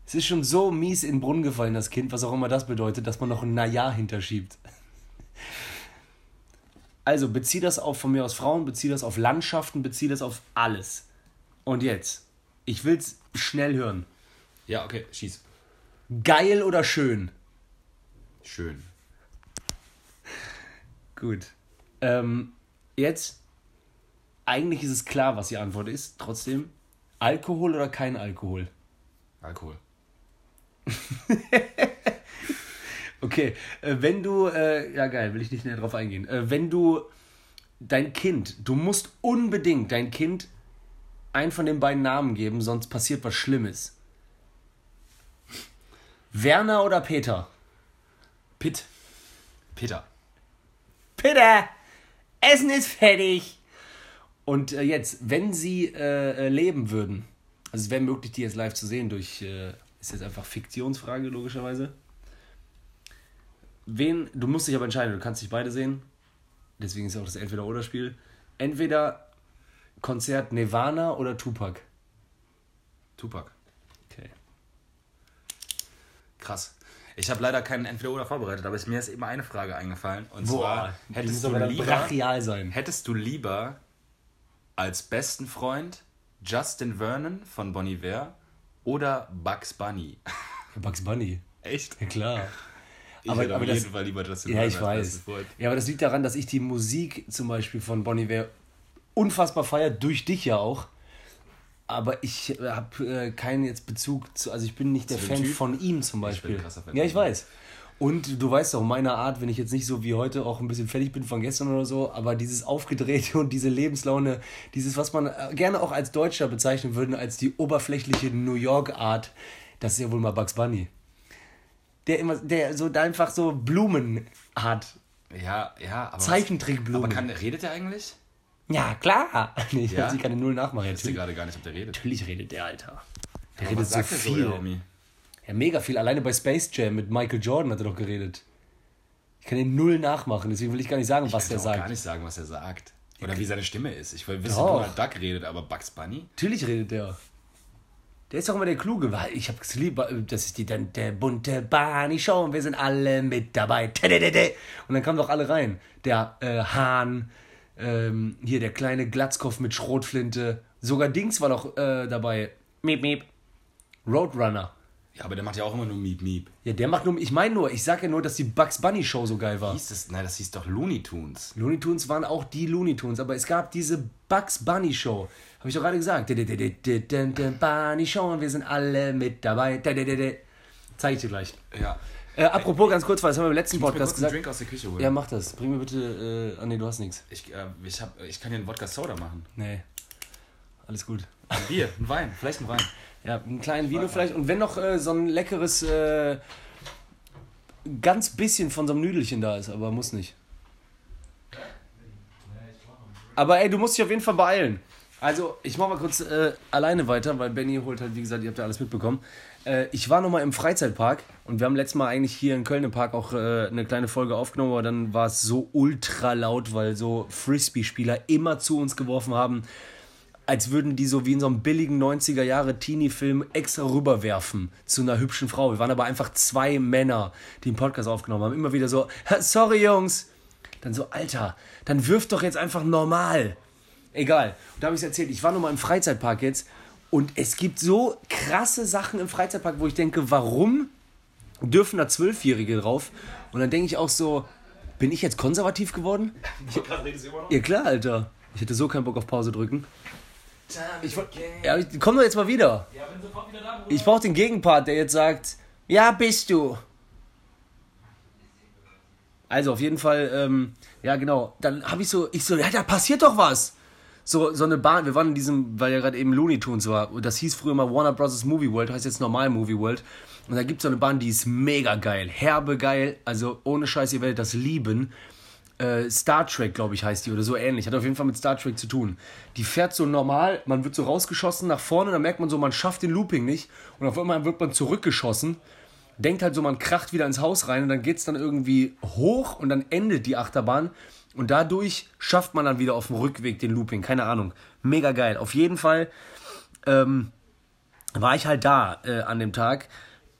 Es ist schon so mies in den Brunnen gefallen, das Kind, was auch immer das bedeutet, dass man noch ein Naja hinterschiebt. Also, bezieh das auf von mir aus Frauen, bezieh das auf Landschaften, bezieh das auf alles. Und jetzt, ich will's schnell hören. Ja, okay, schieß. Geil oder schön? Schön. Gut. Ähm, jetzt, eigentlich ist es klar, was die Antwort ist. Trotzdem, Alkohol oder kein Alkohol? Alkohol. Okay, äh, wenn du, äh, ja geil, will ich nicht näher drauf eingehen. Äh, wenn du dein Kind, du musst unbedingt dein Kind einen von den beiden Namen geben, sonst passiert was Schlimmes. Werner oder Peter? Pitt. Peter. Peter, Essen ist fertig. Und äh, jetzt, wenn sie äh, äh, leben würden, also es wäre möglich, die jetzt live zu sehen durch, äh, ist jetzt einfach Fiktionsfrage logischerweise. Wen, du musst dich aber entscheiden, du kannst dich beide sehen. Deswegen ist auch das Entweder-Oder-Spiel. Entweder Konzert Nirvana oder Tupac. Tupac. Okay. Krass. Ich habe leider keinen Entweder-Oder vorbereitet, aber es- mir ist eben eine Frage eingefallen. Und Boah, zwar, hättest du, lieber, brachial sein. hättest du lieber als besten Freund Justin Vernon von Bon Iver oder Bugs Bunny? Bugs Bunny. Echt? Ja, klar. Ich Aber- hätte aber auf das- jeden Fall lieber Justin Ja, ich weiß. Ja, aber das liegt daran, dass ich die Musik zum Beispiel von Bonnie Iver unfassbar feiere, durch dich ja auch. Aber ich habe äh, keinen jetzt Bezug zu, also ich bin nicht der Fan Typ? von ihm zum bin Beispiel. ein krasser Fan ja, ich weiß. Und du weißt auch, meine Art, wenn ich jetzt nicht so wie heute auch ein bisschen fertig bin von gestern oder so, aber dieses Aufgedrehte und diese Lebenslaune, dieses, was man äh, gerne auch als Deutscher bezeichnen würde, als die oberflächliche New York-Art, das ist ja wohl mal Bugs Bunny. Der immer, der so da einfach so Blumen hat. Ja, ja, aber. Zeichentrickblumen. Aber kann, redet er eigentlich? Ja, klar. Nee, ich Ja? ja? keine Null nachmachen. Ich wusste gerade gar nicht, ob der redet. natürlich redet der, Alter. Der Aber redet was so sagt viel. der Homie? ja, mega viel. Alleine bei Space Jam mit Michael Jordan hat er doch geredet. Ich kann den Null nachmachen, deswegen will ich gar nicht sagen, was Ich der kann auch sagt. gar nicht sagen, was er sagt. Oder wie seine Stimme ist. Ich will wissen. Donald Duck redet, aber Bugs Bunny? Natürlich redet der. Der ist doch immer der Kluge, weil ich hab's lieber, das ist die dann der bunte Barney Show und wir sind alle mit dabei. Und dann kamen doch alle rein. Der äh, Hahn, ähm, hier der kleine Glatzkopf mit Schrotflinte. Sogar Dings war doch äh, dabei. Miep, miep. Roadrunner. Ja, aber der macht ja auch immer nur Miep Miep. Ja, der macht nur, ich meine nur, ich sag ja nur, dass die Bugs Bunny Show so geil war. Hieß das? Nein, das hieß doch Looney Tunes. Looney Tunes waren auch die Looney Tunes, aber es gab diese Bugs Bunny Show. Habe ich doch gerade gesagt. Bunny Show und wir sind alle mit dabei. Zeige ich dir gleich. Ja. Äh, apropos ganz kurz, weil das haben wir im letzten Ich Podcast gesagt. Drink aus der Küche holen. Ja, mach das. Bring mir bitte. Äh, ah, nee, du hast nichts. Ich, äh, ich, hab, ich kann dir einen Wodka Soda machen. Nee. Alles gut. Ein Bier, ein Wein, vielleicht ein Wein. Ja, einen kleinen Vino vielleicht. Und wenn noch äh, so ein leckeres. Äh, ganz bisschen von so einem Nüdelchen da ist, aber muss nicht. Aber ey, du musst dich auf jeden Fall beeilen. Also, ich mache mal kurz äh, alleine weiter, weil Benny holt halt, wie gesagt, ihr habt ja alles mitbekommen. Äh, ich war nochmal im Freizeitpark und wir haben letztes Mal eigentlich hier in Köln im Park auch äh, eine kleine Folge aufgenommen, aber dann war es so ultra laut, weil so Frisbee-Spieler immer zu uns geworfen haben, als würden die so wie in so einem billigen 90er Jahre Teenie-Film extra rüberwerfen zu einer hübschen Frau. Wir waren aber einfach zwei Männer, die einen Podcast aufgenommen haben. Immer wieder so, sorry Jungs. Dann so, Alter, dann wirft doch jetzt einfach normal. Egal. Und da habe ich es erzählt, ich war nochmal im Freizeitpark jetzt und es gibt so krasse Sachen im Freizeitpark, wo ich denke, warum dürfen da Zwölfjährige drauf? Und dann denke ich auch so, bin ich jetzt konservativ geworden? Ja klar, Alter. Ich hätte so keinen Bock auf Pause drücken. Ich, ja, komm doch jetzt mal wieder. Ja, bin sofort wieder da, Bruder. Ich brauche den Gegenpart, der jetzt sagt, ja, bist du. Also auf jeden Fall, ähm, ja genau, dann habe ich so, ich so, ja, da passiert doch was. So, so eine Bahn, wir waren in diesem, weil ja gerade eben Looney Tunes war, und das hieß früher mal Warner Bros. Movie World, heißt jetzt normal Movie World. Und da gibt es so eine Bahn, die ist mega geil, herbe geil, also ohne Scheiß, ihr werdet das lieben. Äh, Star Trek, glaube ich, heißt die oder so ähnlich. Hat auf jeden Fall mit Star Trek zu tun. Die fährt so normal, man wird so rausgeschossen nach vorne, dann merkt man so, man schafft den Looping nicht. Und auf einmal wird man zurückgeschossen. Denkt halt so, man kracht wieder ins Haus rein und dann geht es dann irgendwie hoch und dann endet die Achterbahn. Und dadurch schafft man dann wieder auf dem Rückweg den Looping. Keine Ahnung. Mega geil. Auf jeden Fall ähm, war ich halt da äh, an dem Tag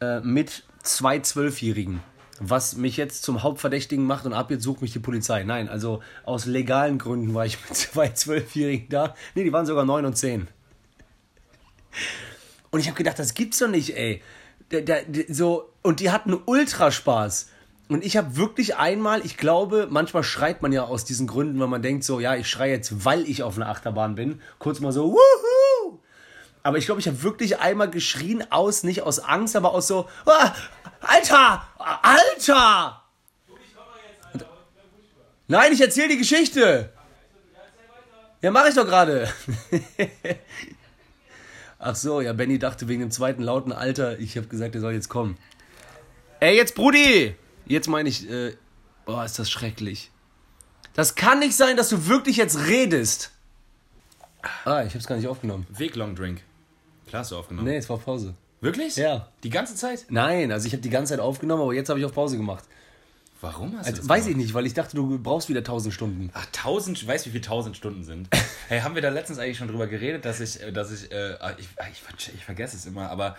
äh, mit zwei Zwölfjährigen. Was mich jetzt zum Hauptverdächtigen macht und ab jetzt sucht mich die Polizei. Nein, also aus legalen Gründen war ich mit zwei Zwölfjährigen da. Nee, die waren sogar neun und zehn. Und ich habe gedacht, das gibt's doch nicht, ey. Der, der, so, und die hatten Ultraspaß. Und ich habe wirklich einmal, ich glaube, manchmal schreit man ja aus diesen Gründen, weil man denkt so, ja, ich schreie jetzt, weil ich auf einer Achterbahn bin. Kurz mal so, wuhu! Aber ich glaube, ich habe wirklich einmal geschrien aus, nicht aus Angst, aber aus so, ah, Alter! Alter! Nein, ich erzähle die Geschichte. Ja, mache ich doch gerade. Ach so, ja, Benny dachte wegen dem zweiten lauten Alter, ich habe gesagt, er soll jetzt kommen. Ey, jetzt Brudi! Jetzt meine ich, äh, boah, ist das schrecklich. Das kann nicht sein, dass du wirklich jetzt redest. Ah, ich habe es gar nicht aufgenommen. Weg Long Drink. Klar hast du aufgenommen. Nee, es war Pause. Wirklich? Ja. Die ganze Zeit? Nein, also ich habe die ganze Zeit aufgenommen, aber jetzt habe ich auf Pause gemacht. Warum hast du Also, das weiß ich gemacht? nicht, weil ich dachte, du brauchst wieder 1000 Stunden. Ach, tausend, weißt du, wie viele tausend Stunden sind? hey, haben wir da letztens eigentlich schon drüber geredet, dass ich, äh, dass ich, äh, ich, ich, ver- ich vergesse es immer, aber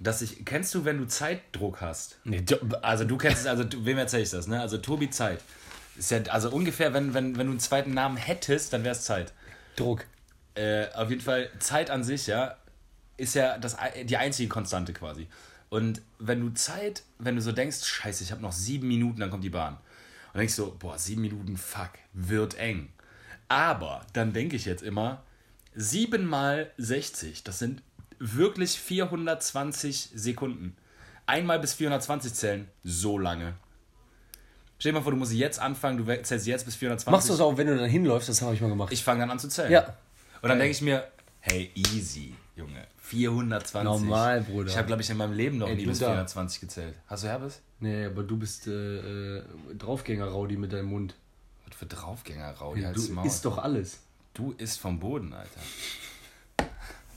dass ich, kennst du, wenn du Zeitdruck hast? Nee, Also du kennst es, also wem erzähl ich das, ne? Also Tobi Zeit. Ist ja, also ungefähr, wenn, wenn, wenn du einen zweiten Namen hättest, dann wäre es Zeit. Druck. Äh, auf jeden Fall, Zeit an sich, ja, ist ja das, die einzige Konstante quasi. Und wenn du Zeit, wenn du so denkst, scheiße, ich habe noch sieben Minuten, dann kommt die Bahn. Und denkst du, boah, sieben Minuten, fuck, wird eng. Aber dann denke ich jetzt immer, sieben mal 60, das sind wirklich 420 Sekunden. Einmal bis 420 zählen, so lange. Stell dir mal vor, du musst jetzt anfangen, du zählst jetzt bis 420. Machst du das auch, wenn du dann hinläufst? Das habe ich mal gemacht. Ich fange dann an zu zählen. Ja. Und dann denke ich mir, hey, easy, Junge. 420. Normal, Bruder. Ich habe, glaube ich, in meinem Leben noch Ey, nie du bis da. 420 gezählt. Hast du Herbes? nee, aber du bist äh, äh, Draufgänger-Raudi mit deinem Mund. Was für Draufgänger, Raudi, du halt's Maul. isst doch alles. Du isst vom Boden, Alter.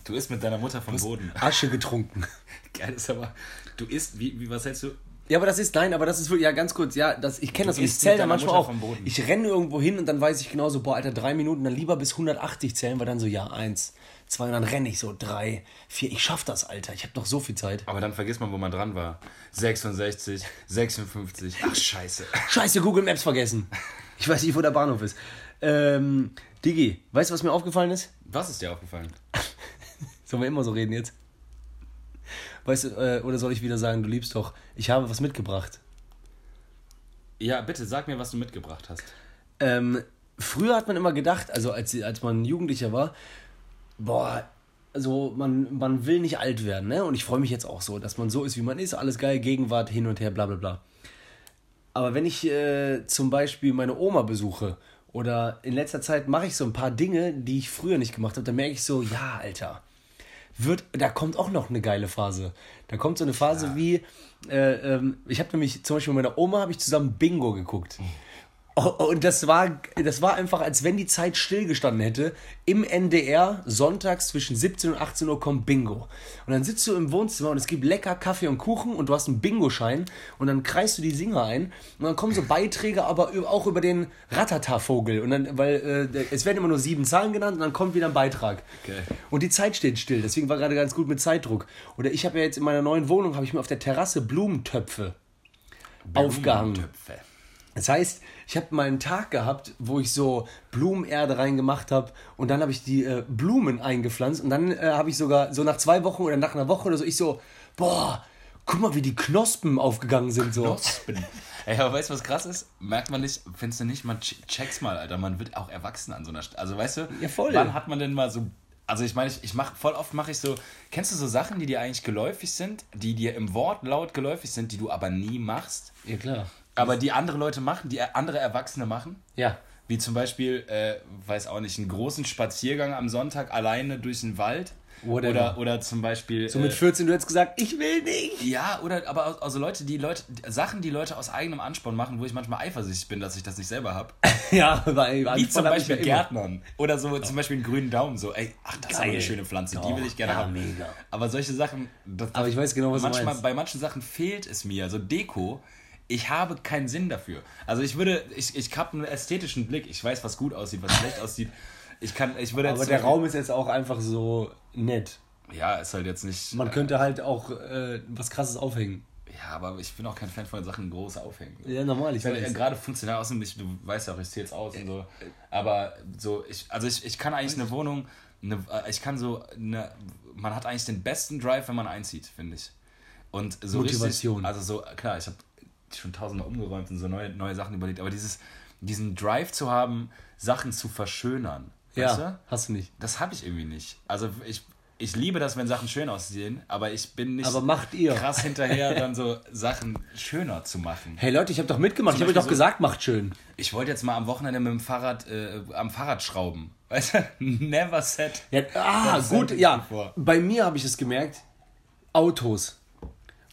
Du isst mit deiner Mutter vom Boden. Asche getrunken. Geil ist aber, du isst, wie, wie was hältst du? Ja, aber das ist, nein, aber das ist wirklich, ja, ganz kurz, ja, das, ich kenne das, ich zähle da manchmal Mutter auch. vom Boden. Ich renne irgendwo hin und dann weiß ich genauso, boah, Alter, drei Minuten, dann lieber bis 180 zählen, weil dann so, ja, eins, zwei, und dann renne ich so, drei, vier, ich schaff das, Alter, ich habe noch so viel Zeit. Aber dann vergisst man, wo man dran war. 66, 56, ach scheiße. Scheiße, Google Maps vergessen. Ich weiß nicht, wo der Bahnhof ist. Ähm, Digi, weißt du, was mir aufgefallen ist? Was ist dir aufgefallen? Sollen wir immer so reden jetzt? Weißt du, äh, oder soll ich wieder sagen, du liebst doch, ich habe was mitgebracht. Ja, bitte, sag mir, was du mitgebracht hast. Ähm, früher hat man immer gedacht, also als, als man Jugendlicher war, boah, also man, man will nicht alt werden, ne? Und ich freue mich jetzt auch so, dass man so ist, wie man ist, alles geil, Gegenwart, hin und her, bla bla bla. Aber wenn ich äh, zum Beispiel meine Oma besuche oder in letzter Zeit mache ich so ein paar Dinge, die ich früher nicht gemacht habe, dann merke ich so, ja, Alter, wird, da kommt auch noch eine geile Phase. Da kommt so eine Phase wie, äh, ähm, ich habe nämlich zum Beispiel mit meiner Oma habe ich zusammen Bingo geguckt. Oh, Und das war, das war einfach, als wenn die Zeit stillgestanden hätte. Im NDR, sonntags zwischen 17 und 18 Uhr kommt Bingo. Und dann sitzt du im Wohnzimmer und es gibt lecker Kaffee und Kuchen und du hast einen Bingo-Schein und dann kreist du die Singer ein und dann kommen so Beiträge, aber auch über den Ratata-Vogel. Und dann, weil äh, es werden immer nur sieben Zahlen genannt und dann kommt wieder ein Beitrag. Okay. Und die Zeit steht still, deswegen war gerade ganz gut mit Zeitdruck. Oder ich habe ja jetzt in meiner neuen Wohnung, habe ich mir auf der Terrasse Blumentöpfe aufgehangen. Das heißt, ich habe mal einen Tag gehabt, wo ich so Blumenerde reingemacht habe und dann habe ich die äh, Blumen eingepflanzt und dann äh, habe ich sogar so nach zwei Wochen oder nach einer Woche oder so, ich so, boah, guck mal, wie die Knospen aufgegangen sind. So. Knospen. Ey, aber weißt du, was krass ist? Merkt man nicht, findest du nicht, man ch- check's mal, Alter, man wird auch erwachsen an so einer Stelle. Also weißt du, Ja, voll. wann hat man denn mal so, also ich meine, ich, ich mach, voll oft mache ich so, kennst du so Sachen, die dir eigentlich geläufig sind, die dir im Wortlaut geläufig sind, die du aber nie machst, Ja, klar. Aber die andere Leute machen, die andere Erwachsene machen? Ja. Wie zum Beispiel, äh, weiß auch nicht, einen großen Spaziergang am Sonntag alleine durch den Wald. Whatever. Oder, oder zum Beispiel. So mit äh, 14, du hättest gesagt, ich will nicht. ja, oder aber also Leute, die Leute, Sachen, die Leute aus eigenem Ansporn machen, wo ich manchmal eifersüchtig bin, dass ich das nicht selber habe. Ja, weil Wie zum Beispiel. Gärtnern. Oder so zum Beispiel einen grünen Daumen. So, ey, ach, das ist eine schöne Pflanze, die Doch, will ich gerne ja, haben. mega. Aber solche Sachen, das, Aber ich weiß genau, was du manchmal, meinst. Bei manchen Sachen fehlt es mir. Also Deko, ich habe keinen Sinn dafür. Also ich würde, ich, ich habe einen ästhetischen Blick. Ich weiß, was gut aussieht, was schlecht aussieht. Ich kann, ich würde Aber der Raum ist jetzt auch einfach so nett. Ja, ist halt jetzt nicht. Man könnte halt auch äh, was krasses aufhängen. Ja, aber ich bin auch kein Fan von Sachen groß aufhängen. Ja, normal, ich Weil, weiß. äh, gerade funktional aussehen, ich, du weißt ja auch, ich zähle es aus und so. Aber so, ich, also ich, ich kann eigentlich eine Wohnung, eine, äh, ich kann so, eine, man hat eigentlich den besten Drive, wenn man einzieht, finde ich. Und so Motivation. Richtig, also so, klar, ich habe schon tausendmal umgeräumt und so neue, neue Sachen überlegt, aber dieses, diesen Drive zu haben, Sachen zu verschönern, weißt ja, du? hast du nicht. Das habe ich irgendwie nicht. Also ich, ich liebe das, wenn Sachen schön aussehen, aber ich bin nicht Aber macht ihr. krass hinterher, dann so Sachen schöner zu machen. Hey Leute, ich habe doch mitgemacht. Ich habe doch so- gesagt, macht schön. Ich wollte jetzt mal am Wochenende mit dem Fahrrad äh, am Fahrrad schrauben. Weißt du? Never said. Ja, ah, gut, ja. before. Bei mir habe ich es gemerkt. Autos.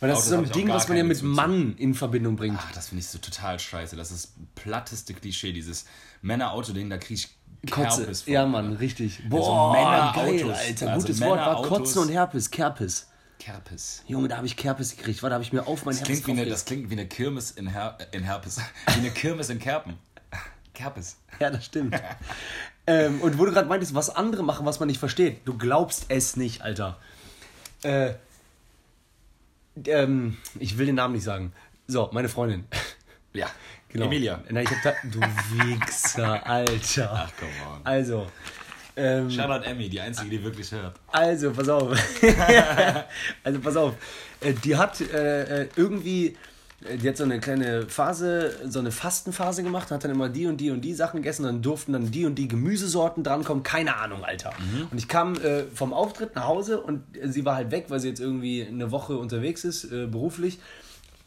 Weil das Autos ist so ein Ding, was man ja mit Bezug zu. Mann in Verbindung bringt. Ach, das finde ich so total scheiße. Das ist das platteste Klischee, dieses Männer-Auto-Ding, da kriege ich Kotze. Herpes von. Ja, Mann, richtig. Boah, Männerautos. geil, Alter. Also Gutes Wort war. Kotzen und Herpes. Kerpes. Kerpes. Junge, da habe ich Kerpes gekriegt. Warte, da habe ich mir auf mein Das Herpes klingt, wie eine, draufgelegt. das klingt wie eine Kirmes in, Her in Herpes. Wie eine Kirmes in Kerpen. Kerpes. Ja, das stimmt. ähm, und wo du gerade meintest, was andere machen, was man nicht versteht. Du glaubst es nicht, Alter. Äh, ähm, ich will den Namen nicht sagen. So, meine Freundin. Ja. Genau. Emilia. Na, ich hab da, du Wichser, Alter. Ach, come on. Also, ähm, Shoutout Emmy, die einzige, die wirklich hört. also, pass auf. also, pass auf. Äh, Die hat äh, äh, irgendwie, die hat so eine kleine Phase, so eine Fastenphase gemacht, hat dann immer die und die und die Sachen gegessen, dann durften dann die und die Gemüsesorten drankommen, keine Ahnung, Alter. Und ich kam äh, vom Auftritt nach Hause und sie war halt weg, weil sie jetzt irgendwie eine Woche unterwegs ist, äh, beruflich.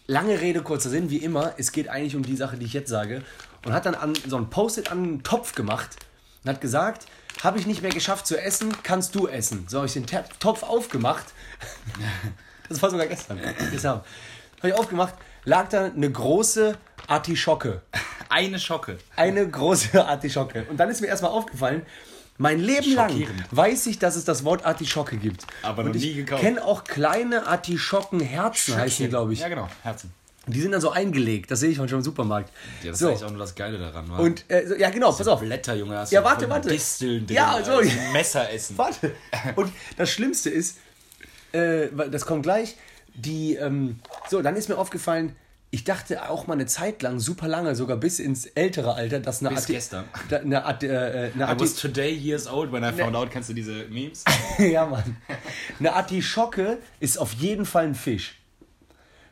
Lange Rede, kurzer Sinn, wie immer, es geht eigentlich um die Sache, die ich jetzt sage. Und hat dann an, so ein Post-it an einen Topf gemacht und hat gesagt, habe ich nicht mehr geschafft zu essen, kannst du essen. So habe ich den Topf aufgemacht. Das war sogar gestern. gestern. Habe ich aufgemacht, lag da eine große Artischocke. Eine Schocke. Eine große Artischocke. Und dann ist mir erstmal aufgefallen, mein Leben lang weiß ich, dass es das Wort Artischocke gibt. Aber Und noch nie ich gekauft. kenne auch kleine Artischockenherzen, heißen die, glaube ich. Ja, genau. Herzen. Die sind dann so eingelegt, das sehe ich schon im Supermarkt. Ja, das so. ist auch nur das Geile daran, wa? Und äh, so, ja, genau, pass auf. Blätter, Junge, hast Ja, du warte, warte. Disteln drin, Ja, so. Alter. Messer essen. Warte. Und das Schlimmste ist, äh, das kommt gleich, die, ähm, so, dann ist mir aufgefallen, ich dachte auch mal eine Zeit lang, super lange, sogar bis ins ältere Alter, dass eine Bis Arti- gestern. Eine, Arti- äh, eine I Arti- was today years old when I found out. Kennst du diese Memes? ja, Mann. Eine Artischocke ist auf jeden Fall ein Fisch.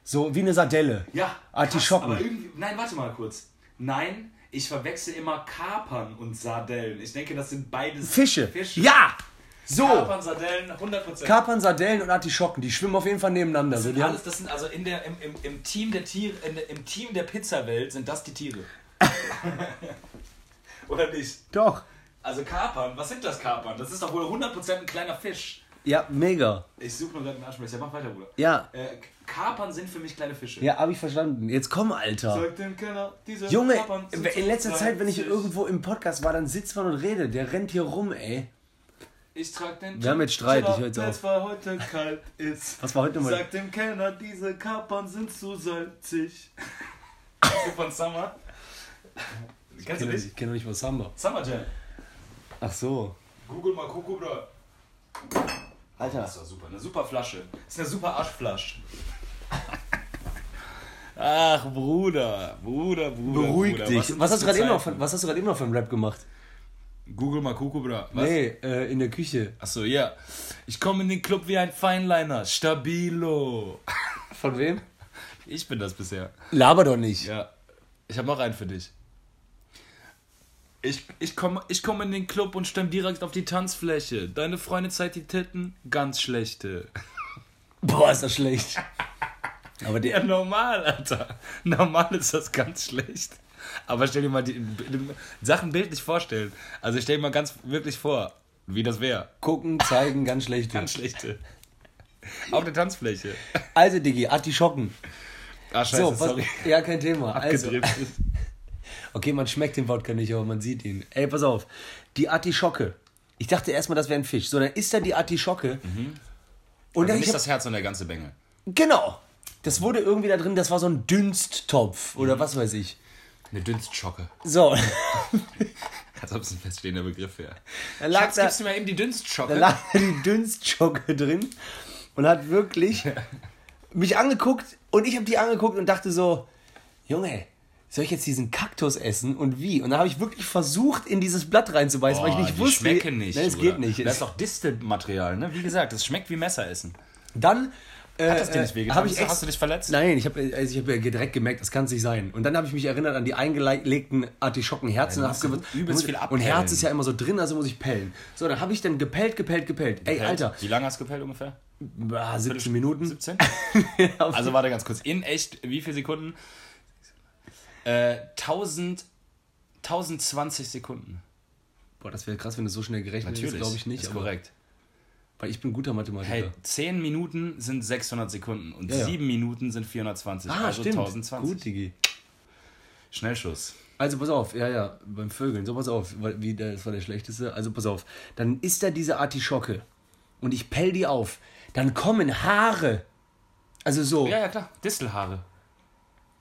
So wie eine Sardelle. Ja. Artischocken. krass, aber irgendwie, nein, warte mal kurz. Nein, ich verwechsel immer Kapern und Sardellen. Ich denke, das sind beides Fische. Fische. Ja! So! Kapern, Sardellen, 100%. Kapern, Sardellen und Artischocken, die schwimmen auf jeden Fall nebeneinander. das So, sind haben, alles, das sind also in der, im, im, im Team der Tiere, der- im Team der Pizzawelt sind das die Tiere. Oder nicht? doch. Also Kapern, was sind das Kapern? Das ist doch wohl 100% ein kleiner Fisch. Ja, mega. Ich suche nur gerade einen Aschenbecher. Mach weiter, Bruder. Ja, Äh, Kapern sind für mich kleine Fische. ja, hab ich verstanden. Jetzt komm, Alter. Sag dem Kenner, diese Junge, in letzter so Zeit, wenn ich irgendwo im Podcast war, dann sitzt man und redet. Der rennt hier rum, ey. Ich trag den Wir haben jetzt Streit, ich hör jetzt auf. weil heute kalt ist. Was war heute mal? Sag dem Kellner, diese Kapern sind zu salzig. Kennst du von Summer? Ich Kennst du kenne nicht? kenn doch nicht was Samba. Summer Jam. Ach so. Google mal Kuckuck, Bruder. Alter. Das doch super. Eine super Flasche. Das ist eine super Arschflasche. Ach, Bruder. Bruder, Bruder. Beruhig Bruder. dich. Was das hast, du gerade eben noch von, was hast du gerade eben noch für einen Rap gemacht? Google mal Bruder. Was? Nee, äh, in der Küche. Achso, ja. Ich komme in den Club wie ein Feinliner. Stabilo. Von wem? Ich bin das bisher. Laber doch nicht. Ja. Ich habe noch einen für dich. Ich, ich komme ich komm in den Club und stemm direkt auf die Tanzfläche. Deine Freundin zeigt die Titten, ganz schlechte. Boah, ist das schlecht. Aber der. Ja, normal, Alter. Normal ist das ganz schlecht. Aber stell dir mal die, Sachen bildlich vorstellen. Also stell dir mal ganz wirklich vor, wie das wäre. Gucken, zeigen, ganz schlecht. Ganz schlechte. Auf der Tanzfläche. Also, Diggi, Artischocken. Ah, scheiße, So, was, sorry. ja, kein Thema. Also, okay, man schmeckt den Wodka nicht, aber man sieht ihn. Ey, pass auf. Die Artischocke. Ich dachte erstmal, das wäre ein Fisch. So, dann ist da die Artischocke. Und Also dann, nicht hab, das Herz und der ganze Bengel. genau. Das wurde irgendwie da drin, das war so ein Dünsttopf Mhm. oder was weiß ich. Eine Dünstschocke. So, Als ob es ein feststehender Begriff wäre. dann lag Schatz, da, gibst du mir eben die Dünstschocke? da lag die Dünstschocke drin und hat wirklich mich angeguckt und ich habe die angeguckt und dachte so, Junge, soll ich jetzt diesen Kaktus essen und wie? Und dann habe ich wirklich versucht, in dieses Blatt reinzubeißen, weil ich nicht die wusste. schmecken nicht. Nein, es geht nicht. Das ist doch Distelmaterial, ne? Wie gesagt, das schmeckt wie Messeressen. Dann äh, Hat das dir nicht wehgetan? hab ich Hast du- ex- hast du dich verletzt? Nein, ich habe also ich hab ja direkt gemerkt, das kann es nicht sein. Und dann habe ich mich erinnert an die eingelegten Artischockenherzen. Ja, und übelst viel Und. Herz ist ja immer so drin, also muss ich pellen. So, dann habe ich dann gepellt, gepellt, gepellt. Ey, Alter, Wie lange hast du gepellt ungefähr? ah, 17 Minuten. 17? also warte ganz kurz. In echt, wie viele Sekunden? Äh, 1000, 1020 Sekunden. Boah, das wäre krass, wenn du so schnell gerechnet hättest, glaube ich nicht. Ist aber- korrekt. Weil ich bin guter Mathematiker. Hey, 10 Minuten sind 600 Sekunden und Ja, ja. 7 Minuten sind 420. ah, also stimmt. 1020. Gut, Digi. Schnellschuss. Also pass auf, ja, ja, beim Vögeln, so pass auf, weil, wie, das war der schlechteste. Also pass auf, dann ist da diese Artischocke und ich pell die auf. Dann kommen Haare. Also so. Ja, ja, klar. Distelhaare.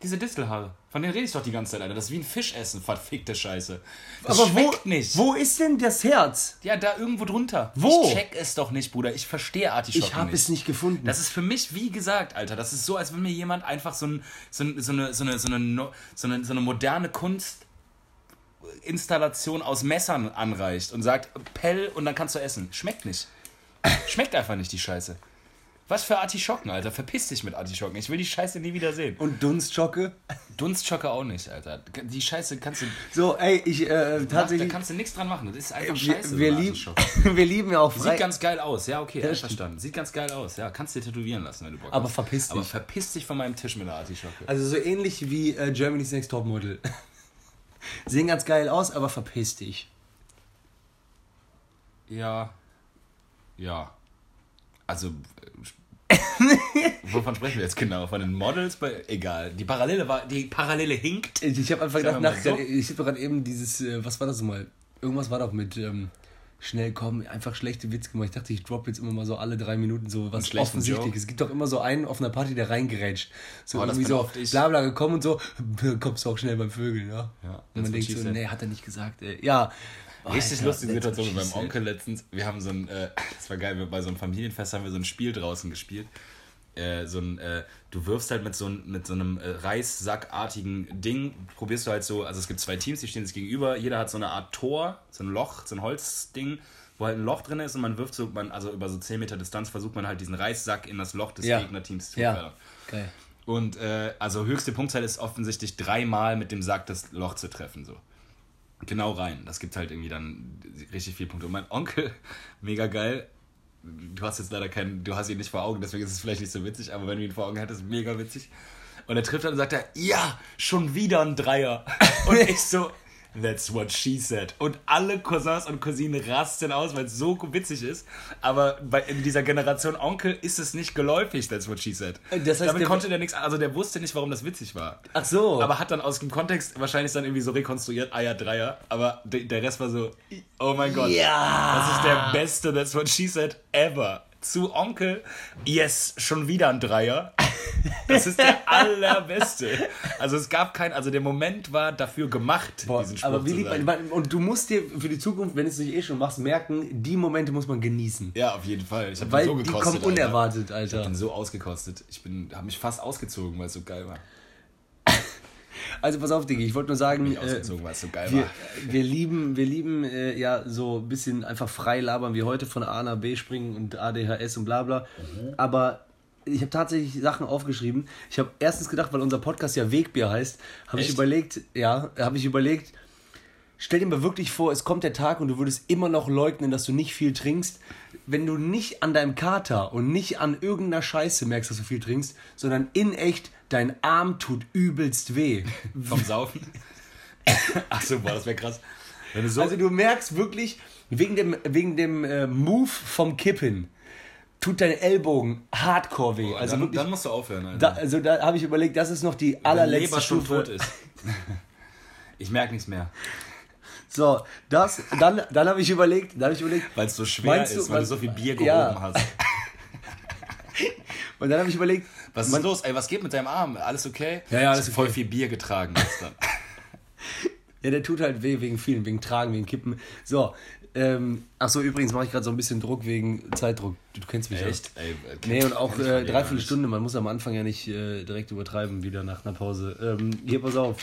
Diese Distelhaare. Von denen rede ich doch die ganze Zeit, Alter. Das ist wie ein Fischessen, verfickte Scheiße. Das Aber wo, schmeckt nicht. wo ist denn das Herz? Ja, da irgendwo drunter. Wo? Ich check es doch nicht, Bruder. Ich verstehe Artischocken Ich habe es nicht gefunden. Das ist für mich, wie gesagt, Alter, das ist so, als wenn mir jemand einfach so, ein, so, ein, so, eine, so, eine, so, eine, so, eine, so eine moderne Kunstinstallation aus Messern anreicht und sagt, Pell und dann kannst du essen. Schmeckt nicht. Schmeckt einfach nicht, die Scheiße. Was für Artischocken, Alter. Verpiss dich mit Artischocken. Ich will die Scheiße nie wieder sehen. und Dunstschocke? Dunstschocke auch nicht, Alter. Die Scheiße kannst du. So, ey, ich äh, Da tatsächlich. kannst du nichts dran machen. Das ist einfach Wir, scheiße. wir, eine lieb, wir lieben ja auch frei. Sieht ganz geil aus, ja, okay, Ja, einverstanden. Sieht ganz geil aus, ja. Kannst dir tätowieren lassen, wenn du Bock Aber hast. verpiss dich. Aber verpiss dich von meinem Tisch mit der Artischocke. Also so ähnlich wie äh, Germany's Next Topmodel. Sehen ganz geil aus, aber verpiss dich. Ja. Ja. Also. Wovon sprechen wir jetzt genau? Von den Models? Bei, egal. Die Parallele war. Die Parallele hinkt. Ich, ich habe einfach gedacht, nach, so. ich habe gerade eben dieses, äh, was war das mal? Irgendwas war doch mit ähm, schnell kommen, einfach schlechte Witze gemacht. Ich dachte, ich drop jetzt immer mal so alle drei Minuten so was offensichtlich. Es gibt doch immer so einen auf einer Party, der reingerätscht. So Oh, irgendwie so bla bla gekommen und so, kommst du auch schnell beim Vögeln, ja. Ja, und man denkt so, nee, hat er nicht gesagt. Ey. Ja. Richtig Alter, lustige Situation mit meinem. Onkel letztens. Wir haben so ein, äh, das war geil, wir- bei so einem Familienfest haben wir so ein Spiel draußen gespielt. Äh, so ein, äh, du wirfst halt mit so, ein, mit so einem äh, Reissackartigen Ding, probierst du halt so, also es gibt zwei Teams, die stehen sich gegenüber, jeder hat so eine Art Tor, so ein Loch, so ein Holzding, wo halt ein Loch drin ist und man wirft so, man, also über so 10 Meter Distanz versucht man halt diesen Reissack in das Loch des Ja. Gegnerteams zu Ja. fördern. Geil. Und äh, also höchste Punktzahl ist offensichtlich dreimal mit dem Sack das Loch zu treffen. So. Genau rein. Das gibt halt irgendwie dann richtig viele Punkte. Und mein Onkel, mega geil. Du hast jetzt leider keinen, du hast ihn nicht vor Augen, deswegen ist es vielleicht nicht so witzig, aber wenn du ihn vor Augen hättest, mega witzig. Und er trifft dann und sagt er, ja, schon wieder ein Dreier. Und ich so, That's what she said. Und alle Cousins und Cousinen rasten aus, weil es so witzig ist. Aber bei, in dieser Generation Onkel ist es nicht geläufig, that's what she said. Das heißt, Damit der- konnte der nichts, also der wusste nicht, warum das witzig war. Ach so. Aber hat dann aus dem Kontext wahrscheinlich dann irgendwie so rekonstruiert, Eier, Dreier. Aber de, der Rest war so, oh mein Gott. Ja. Das ist der beste That's what she said ever. Zu Onkel, yes, schon wieder ein Dreier. Das ist der allerbeste. Also es gab kein, also der Moment war dafür gemacht, Boah, diesen Spruch aber wie lieb, und du musst dir für die Zukunft, wenn du es nicht eh schon machst, merken, die Momente muss man genießen. Ja, auf jeden Fall. Ich habe so die gekostet. kommen Alter. unerwartet, Ich Alter. bin so ausgekostet. Ich bin, habe mich fast ausgezogen, weil es so geil war. Also pass auf, Diggi, ich wollte nur sagen, äh, so wir, wir lieben, wir lieben äh, ja so ein bisschen einfach frei labern wie heute von A nach B springen und ADHS und bla bla. Mhm. Aber ich habe tatsächlich Sachen aufgeschrieben. Ich habe erstens gedacht, weil unser Podcast ja Wegbier heißt, habe ich überlegt, ja, habe ich überlegt, stell dir mal wirklich vor, es kommt der Tag und du würdest immer noch leugnen, dass du nicht viel trinkst, wenn du nicht an deinem Kater und nicht an irgendeiner Scheiße merkst, dass du viel trinkst, sondern in echt, dein Arm tut übelst weh. Vom Saufen. Ach so, boah, das wäre krass. Wenn du so Also du merkst wirklich, wegen dem, wegen dem äh, Move vom Kippen, tut dein Ellbogen hardcore weh. Also, dann, wirklich, dann musst du aufhören, Alter. da, also da habe ich überlegt, das ist noch die Wenn allerletzte Leber schon tot ist. Ich merke nichts mehr. So, das, dann, dann habe ich überlegt, dann habe ich überlegt, Weil es so schwer Meinst du, ist, weil du so viel Bier gehoben Ja. hast. und dann habe ich überlegt, Was ist man- los? Ey, was geht mit deinem Arm? Alles okay? Ja, ja, alles Ich hab voll okay. viel Bier getragen gestern. Ja, der tut halt weh wegen vielen, wegen Tragen, wegen Kippen. So, ähm, ach so, übrigens mache ich gerade so ein bisschen Druck wegen Zeitdruck. Du, du kennst mich ja. Echt? Ey, äh, Nee, und auch äh, dreiviertel. Stunde, man muss am Anfang ja nicht äh, direkt übertreiben, wieder nach einer Pause. Ähm, hier, pass auf.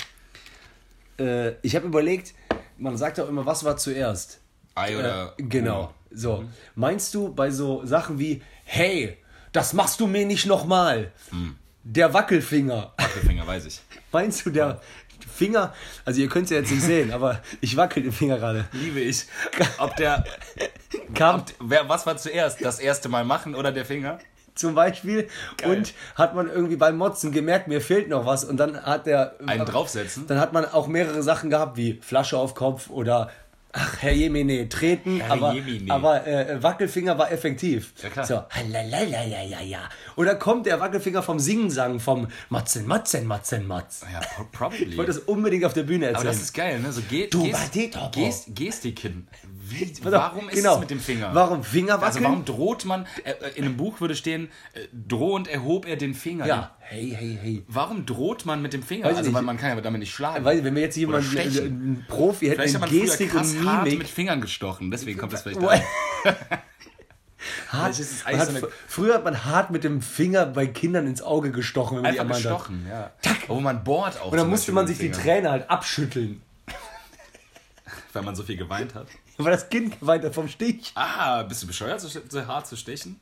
Äh, ich habe überlegt, man sagt auch immer, was war zuerst? Ei oder. Äh, genau. So. Meinst du bei so Sachen wie, hey, das machst du mir nicht nochmal? Der Wackelfinger. Wackelfinger, weiß ich. Meinst du, der Finger, also ihr könnt es ja jetzt nicht sehen, aber ich wackel den Finger gerade. Liebe ich. Ob der. Kam Wer, was war zuerst? Das erste Mal machen oder der Finger? Zum Beispiel Geil. und hat man irgendwie beim Motzen gemerkt, mir fehlt noch was und dann hat der Einen draufsetzen? Dann hat man auch mehrere Sachen gehabt, wie Flasche auf Kopf oder ach, Herr Jemine, treten, Herr aber, Jemine. aber äh, Wackelfinger war effektiv. Ja, klar. So, ja. Oder kommt der Wackelfinger vom Singen-Sang, vom Matzen, Matzen, Matzen, Matz. Ja, pro- probably. Ich wollte das unbedingt auf der Bühne erzählen. Aber das ist geil, ne? So Ge Du Gest. Gest Gestiken. Wie, warum ist genau. es mit dem Finger? Warum Finger wackeln? Also warum droht man, äh, äh, in einem Buch würde stehen, äh, drohend erhob er den Finger. Ja, hey, hey, hey. Warum droht man mit dem Finger? Weiß also nicht. weil man kann ja damit nicht schlagen. Weil, wenn wir jetzt jemanden, Oder stechen. einen Profi man früher Gestik krass und hart Mimik. mit Fingern gestochen, deswegen kommt das vielleicht. Hart, hat, so früher hat man hart mit dem Finger bei Kindern ins Auge gestochen, wenn man die Einfach hat. gestochen, ja. Obwohl man bohrt auch. Und dann musste man sich die Träne halt abschütteln. Weil man so viel geweint hat. Weil das Kind geweint hat vom Stich. Ah, bist du bescheuert, so, so hart zu stechen?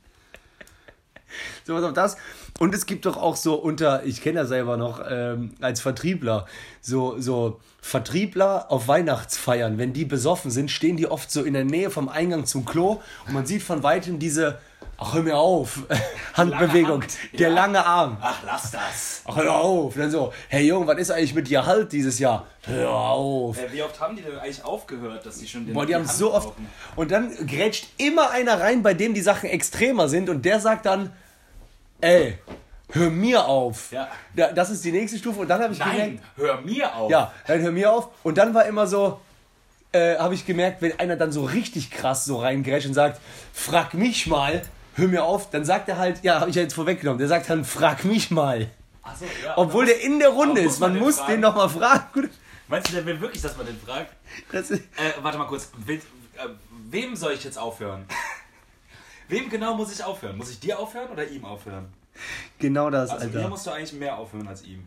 So was auf das. Und es gibt doch auch so unter, ich kenne das selber noch, ähm, als Vertriebler, so, so Vertriebler auf Weihnachtsfeiern, wenn die besoffen sind, stehen die oft so in der Nähe vom Eingang zum Klo und man sieht von weitem diese, ach hör mir auf, Handbewegung, Hand, der ja. lange Arm. Ach, lass das. Ach, hör auf. Dann so, hey Junge, was ist eigentlich mit dir halt dieses Jahr? Hör auf. Wie oft haben die denn eigentlich aufgehört, dass die schon den Boah, die haben so oft. Und dann grätscht immer einer rein, bei dem die Sachen extremer sind und der sagt dann, ey, hör mir auf. Ja. Da, das ist die nächste Stufe und dann habe ich Nein, gemerkt, hör mir auf. ja, dann hör mir auf. Und dann war immer so, äh, habe ich gemerkt, wenn einer dann so richtig krass so reingrätscht und sagt, frag mich mal, hör mir auf, dann sagt er halt, ja, habe ich ja jetzt vorweggenommen, der sagt dann, frag mich mal. So, ja. Obwohl der in der Runde ist, man man den muss fragen? den nochmal fragen. Meinst du, der will wirklich, dass man den fragt? Äh, warte mal kurz. Will, äh, wem soll ich jetzt aufhören? Wem genau muss ich aufhören? Muss ich dir aufhören oder ihm aufhören? genau das, Also Alter. mir musst du eigentlich mehr aufhören als ihm.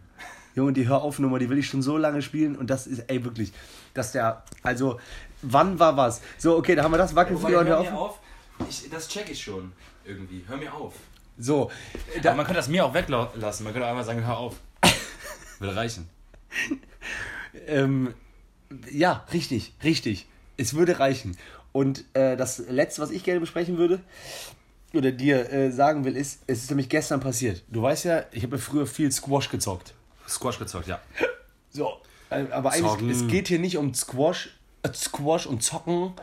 Junge, die Höraufnummer, die will ich schon so lange spielen und das ist, ey, wirklich, dass der, also, wann war was? So, okay, da haben wir das Wackelfinger und hör Hör mir auf. auf. Ich, das check ich schon irgendwie. Hör mir auf. So, Aber da, man könnte das mir auch weglassen. Man könnte auch einmal sagen, hör auf. Würde reichen. ähm, ja, richtig, richtig. Es würde reichen. Und äh, das letzte, was ich gerne besprechen würde, oder dir äh, sagen will, ist, es ist nämlich gestern passiert. Du weißt ja, ich habe ja früher viel Squash gezockt. Squash gezockt, ja. So. Äh, Aber eigentlich, Zocken. es geht hier nicht um Squash, äh, Squash und Zocken,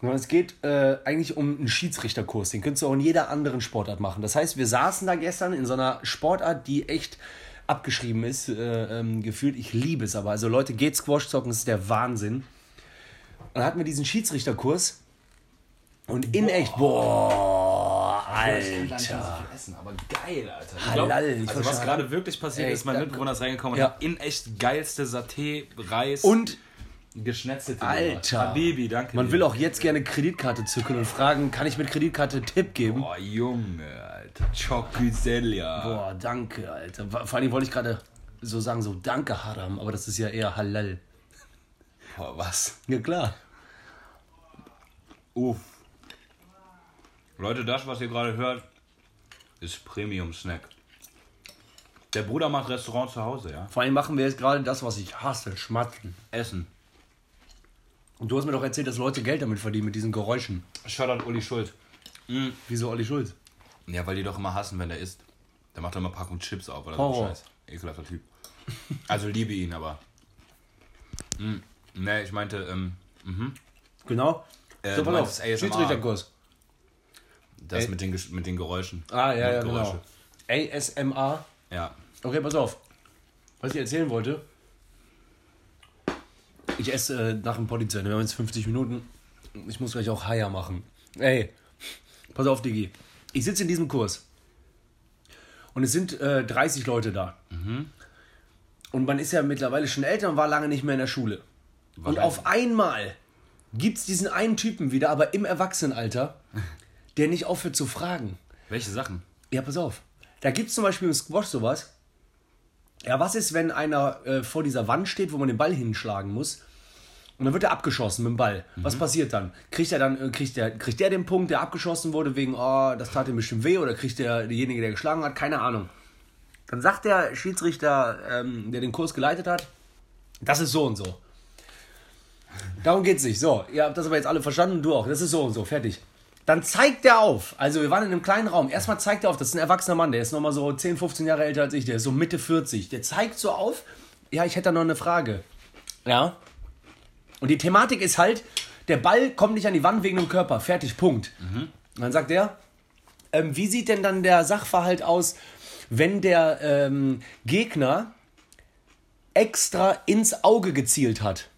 sondern es geht äh, eigentlich um einen Schiedsrichterkurs. Den könntest du auch in jeder anderen Sportart machen. Das heißt, wir saßen da gestern in so einer Sportart, die echt abgeschrieben ist, äh, ähm, gefühlt. Ich liebe es aber. Also Leute, geht Squash zocken, das ist der Wahnsinn. Und dann hatten wir diesen Schiedsrichterkurs und in echt, boah, Alter. essen, aber geil, Alter. Ich Halal, glaub, ich also was gerade wirklich passiert Ey, ist, mein Mitbewohner ist reingekommen Ja. und hat in echt geilste Saté, Reis Und geschnetzelte Alter. Habibi, danke man dir. will auch jetzt gerne Kreditkarte zücken und fragen, kann ich mit Kreditkarte einen Tipp geben? Boah, Junge, Alter. Chocuselia. Boah, danke, Alter. Vor allem wollte ich gerade so sagen, so danke Haram, aber das ist ja eher Halal. Boah, was? Ja klar. Uff. Leute, das, was ihr gerade hört, ist Premium Snack. Der Bruder macht Restaurant zu Hause, ja? Vor allem machen wir jetzt gerade das, was ich hasse, schmatzen. Essen. Und du hast mir doch erzählt, dass Leute Geld damit verdienen, mit diesen Geräuschen. Shoutout Uli Schulz. Wieso Olli Schulz? Ja, weil die doch immer hassen, wenn der isst. Der macht doch immer Packung Chips auf oder Horror. so Scheiß. Ekelhafter Typ. Also liebe ihn, aber. Mm. Ne, ich meinte, ähm, Genau. Äh, so, pass auf. Schiedsrichterkurs. Das mit den, mit den Geräuschen. Ah, ja, ja, Mundgeräusche. genau. ASMR. Ja. Okay, pass auf. Was ich erzählen wollte. Ich esse äh, nach dem Potty zu Ende. Wir haben jetzt 50 Minuten. Ich muss gleich auch Haier machen. Ey, pass auf, Digi. Ich sitze in diesem Kurs. Und es sind äh, 30 Leute da. Und man ist ja mittlerweile schon älter und war lange nicht mehr in der Schule. Und auf einmal gibt es diesen einen Typen wieder, aber im Erwachsenenalter, der nicht aufhört zu fragen. Welche Sachen? Ja, pass auf. Da gibt es zum Beispiel im Squash sowas. Ja, was ist, wenn einer äh, vor dieser Wand steht, wo man den Ball hinschlagen muss? Und dann wird er abgeschossen mit dem Ball. Was passiert dann? Kriegt er dann, äh, kriegt der, kriegt der den Punkt, der abgeschossen wurde, wegen, oh, das tat ihm bestimmt weh, oder kriegt der derjenige, der geschlagen hat? Keine Ahnung. Dann sagt der Schiedsrichter, ähm, der den Kurs geleitet hat, das ist so und so. Darum geht's nicht. So, ihr habt das aber jetzt alle verstanden, du auch. Das ist so und so, fertig. Dann zeigt er auf. Also, wir waren in einem kleinen Raum. Erstmal zeigt er auf, das ist ein erwachsener Mann, der ist nochmal so 10, 15 Jahre älter als ich, der ist so Mitte 40. Der zeigt so auf, ja, ich hätte da noch eine Frage. Ja. Und die Thematik ist halt, der Ball kommt nicht an die Wand wegen dem Körper. Fertig, Punkt. Und dann sagt er, ähm, wie sieht denn dann der Sachverhalt aus, wenn der ähm, Gegner extra ins Auge gezielt hat?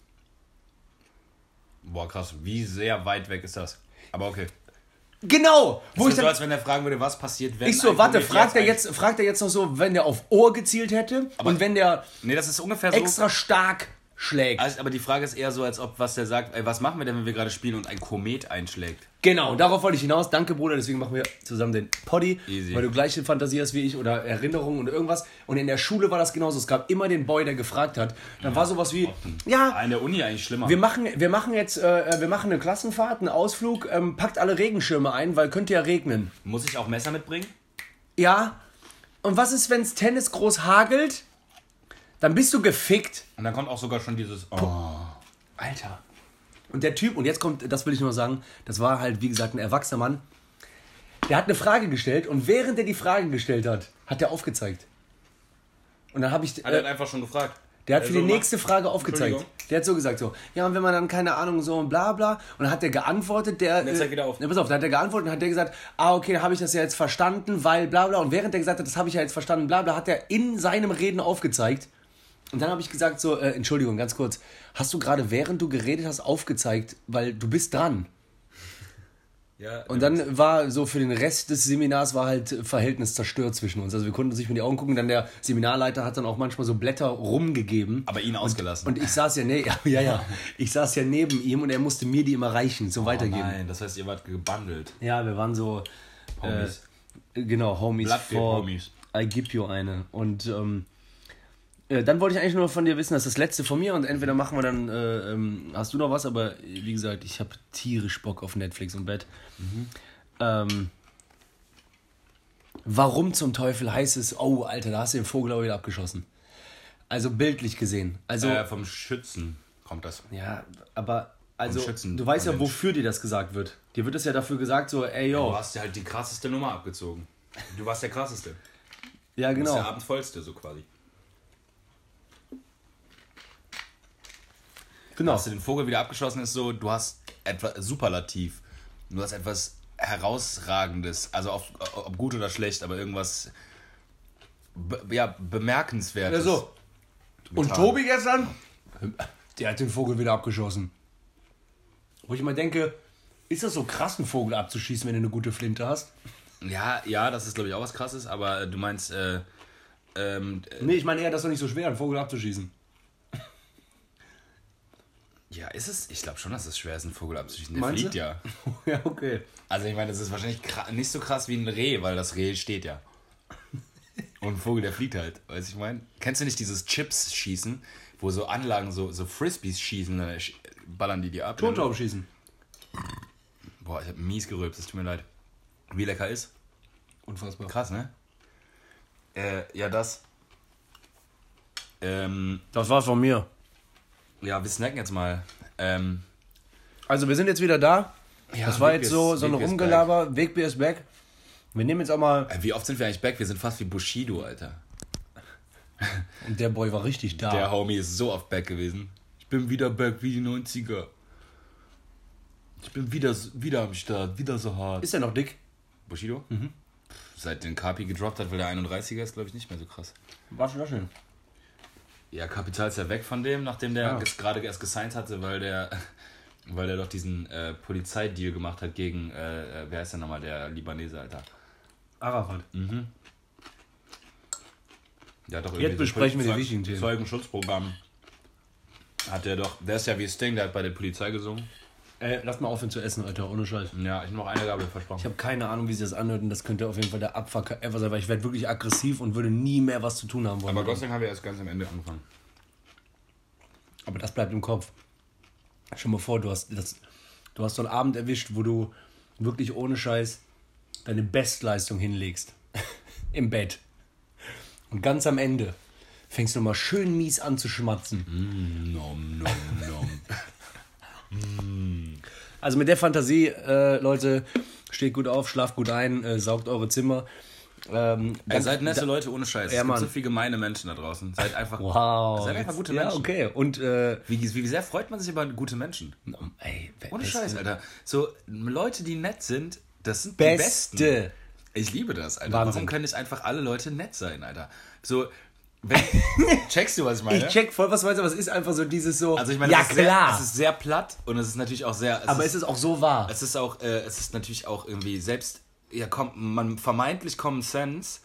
Boah, krass. Wie sehr weit weg ist das? Aber okay. Genau! Wo ich ist so, dann, als wenn er fragen würde, was passiert, wenn. ich so, warte, fragt er, jetzt, fragt er jetzt noch so, wenn der auf Ohr gezielt hätte und wenn der Nee, das ist ungefähr so. extra stark schlägt. Also, aber die Frage ist eher so, als ob was der sagt, ey, was machen wir denn, wenn wir gerade spielen und ein Komet einschlägt? Genau, darauf wollte ich hinaus. Danke, Bruder. Deswegen machen wir zusammen den Poddy, Easy. weil du gleiche Fantasie hast wie ich oder Erinnerungen und irgendwas. Und in der Schule war das genauso. Es gab immer den Boy, der gefragt hat. Dann war sowas wie, ja, in der Uni eigentlich schlimmer. wir machen, wir machen jetzt, äh, wir machen eine Klassenfahrt, einen Ausflug, ähm, packt alle Regenschirme ein, weil könnte ja regnen. Muss ich auch Messer mitbringen? Ja. Und was ist, wenn es Tennis groß hagelt? Dann bist du gefickt. Und dann kommt auch sogar schon dieses. Oh. Alter. Und der Typ, und jetzt kommt, das will ich nur sagen, das war halt, wie gesagt, ein erwachsener Mann. Der hat eine Frage gestellt und während er die Frage gestellt hat, hat er aufgezeigt. Und dann habe ich. Hat er Äh, einfach schon gefragt. der hat Also für die nächste Frage aufgezeigt. Der hat so gesagt: so, ja, und wenn man dann keine Ahnung, so und bla bla. Und dann hat der geantwortet, der. Jetzt zeig wieder auf. Ja, pass auf, dann hat er geantwortet und hat der gesagt: ah, okay, dann habe ich das ja jetzt verstanden, weil bla bla. Und während er gesagt hat, das habe ich ja jetzt verstanden, bla bla, hat er in seinem Reden aufgezeigt. Und dann habe ich gesagt: so, äh, Entschuldigung, ganz kurz. Hast du gerade während du geredet hast aufgezeigt, weil du bist dran? Ja, Und dann war so für den Rest des Seminars war halt Verhältnis zerstört zwischen uns. Also wir konnten uns nicht mit die Augen gucken. Dann der Seminarleiter hat dann auch manchmal so Blätter rumgegeben. aber ihn ausgelassen. Und ich saß ja, ne, ja, ja, ja, ich saß ja neben ihm und er musste mir die immer reichen, so oh weitergeben. nein, das heißt, ihr wart gebundelt. Ja, wir waren so, Homies. Äh, genau, Homies for Homies. I give you eine. Und ähm, äh, dann wollte ich eigentlich nur von dir wissen, das ist das letzte von mir und entweder machen wir dann, äh, ähm, hast du noch was, aber wie gesagt, ich habe tierisch Bock auf Netflix und Bett. Ähm, warum zum Teufel heißt es, oh Alter, da hast du den Vogel auch wieder abgeschossen. Also bildlich gesehen. Also, Äh, vom Schützen kommt das. ja, aber, also, Schützen du weißt ja, wofür dir das gesagt wird. Dir wird das ja dafür gesagt, so, ey, yo. Du hast ja halt die krasseste Nummer abgezogen. Du warst der krasseste. Ja, Du bist genau. der abendvollste, so quasi. Genau. Hast du den Vogel wieder abgeschossen, ist so, du hast etwas Superlativ. Du hast etwas herausragendes, also auf, ob gut oder schlecht, aber irgendwas be, ja, bemerkenswertes. Ja, so. Und. Tobi gestern, der hat den Vogel wieder abgeschossen. Wo ich mal denke, ist das so krass, einen Vogel abzuschießen, wenn du eine gute Flinte hast? Ja, ja, das ist glaube ich auch was krasses, aber du meinst, äh, ähm, äh, Nee, ich meine eher, das ist doch nicht so schwer, einen Vogel abzuschießen. Ja, ist es? Ich glaube schon, dass es schwer ist, einen Vogel abzuschießen. Der Meinst fliegt du? ja. ja, okay. Also ich meine, das ist wahrscheinlich nicht so krass wie ein Reh, weil das Reh steht ja. Und ein Vogel, der fliegt halt, weißt du, ich meine? Kennst du nicht dieses Chips-Schießen, wo so Anlagen, so, so Frisbees schießen, dann ballern die dir ab? Tontauben schießen. Boah, ich hab mies gerülpst, es tut mir leid. Wie lecker ist? Unfassbar. Krass, ne? Äh, ja, das. Ähm, Das war's von mir. Ja, wir snacken jetzt mal. Ähm, Also, wir sind jetzt wieder da. Ja, das war Wegbier jetzt so, ist- so ein Rumgelaber. Wegbier ist back. Wir nehmen jetzt auch mal. äh, wie oft sind wir eigentlich back? Wir sind fast wie Bushido, Alter. Und der Boy war richtig da. Der Homie ist so oft back gewesen. Ich bin wieder back wie die 90er. Ich bin wieder, wieder am Start, wieder so hart. ist der noch dick? Bushido? Mhm. Seit den Kapi gedroppt hat, weil der 31er ist, glaube ich, nicht mehr so krass. War schon, war schön. Ja, Kapital ist ja weg von dem, nachdem der Ah. ges- gerade erst gesigned hatte, weil der, weil der doch diesen äh, Polizeideal gemacht hat gegen, äh, äh, wer ist denn nochmal der Libanese, Alter? Arafat. Der hat doch Jetzt so besprechen wir die wichtigen Themen. Zeugenschutzprogramm. Hat der doch, der ist ja wie Sting, der hat bei der Polizei gesungen. Ey, lass mal aufhören zu essen, Alter, ohne Scheiß. Ja, ich noch eine Gabel versprochen. Ich habe keine Ahnung, wie sich das anhört und das könnte auf jeden Fall der Abfuck ever sein, weil ich werde wirklich aggressiv und würde nie mehr was zu tun haben wollen. Aber Dank haben wir erst ganz am Ende angefangen. Aber das bleibt im Kopf. Stell mal vor, du hast, das, du hast so einen Abend erwischt, wo du wirklich ohne Scheiß deine Bestleistung hinlegst. Im Bett. Und ganz am Ende fängst du mal schön mies an zu schmatzen. Nom, nom, nom. Also mit der Fantasie, äh, Leute, steht gut auf, schlaft gut ein, äh, saugt eure Zimmer. Ähm, Ey, seid nette Leute ohne Scheiß. Ja, es gibt so viele gemeine Menschen da draußen. Seid einfach, Wow. seid einfach gute ja, Menschen. okay. Und, äh, Wie, wie sehr freut man sich über gute Menschen? ey, Ohne Scheiß, Alter. So, Leute, die nett sind, das sind Beste. die Besten. Ich liebe das, Alter. Wahnsinn. Warum können nicht einfach alle Leute nett sein, Alter? So, wenn, checkst du, was ich meine? Ich check voll, was meinst du, aber es ist einfach so dieses so. Also ich meine, ja es, ist sehr, klar. es ist sehr platt und es ist natürlich auch sehr... Es aber ist, es ist auch so wahr. es ist auch, äh, es ist natürlich auch irgendwie selbst, ja, komm, man vermeintlich Common Sense,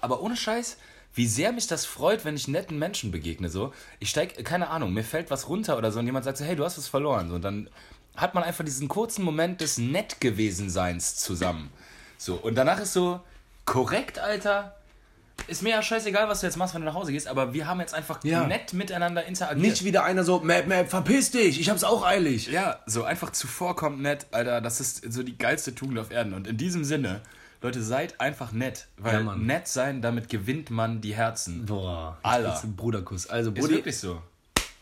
aber ohne Scheiß, wie sehr mich das freut, wenn ich netten Menschen begegne, so. Ich steig, keine Ahnung, mir fällt was runter oder so und jemand sagt so, hey, du hast was verloren, so, und dann hat man einfach diesen kurzen Moment des nett gewesen Seins zusammen, so, und danach ist so, korrekt, Alter, ist mir ja scheißegal, was du jetzt machst, wenn du nach Hause gehst, aber wir haben jetzt einfach Ja. nett miteinander interagiert. Nicht wieder einer so, Map, Map, verpiss dich, ich hab's auch eilig. Ja, so einfach zuvorkommt nett, Alter, das ist so die geilste Tugend auf Erden. Und in diesem Sinne, Leute, seid einfach nett, weil Ja, nett sein, damit gewinnt man die Herzen. Boah, Alter. jetzt ein Bruderkuss. Also, Ist Brudi, wirklich so.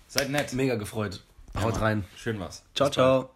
Seid nett. mega gefreut. Haut Mann. rein. Schön was. Ciao, ciao.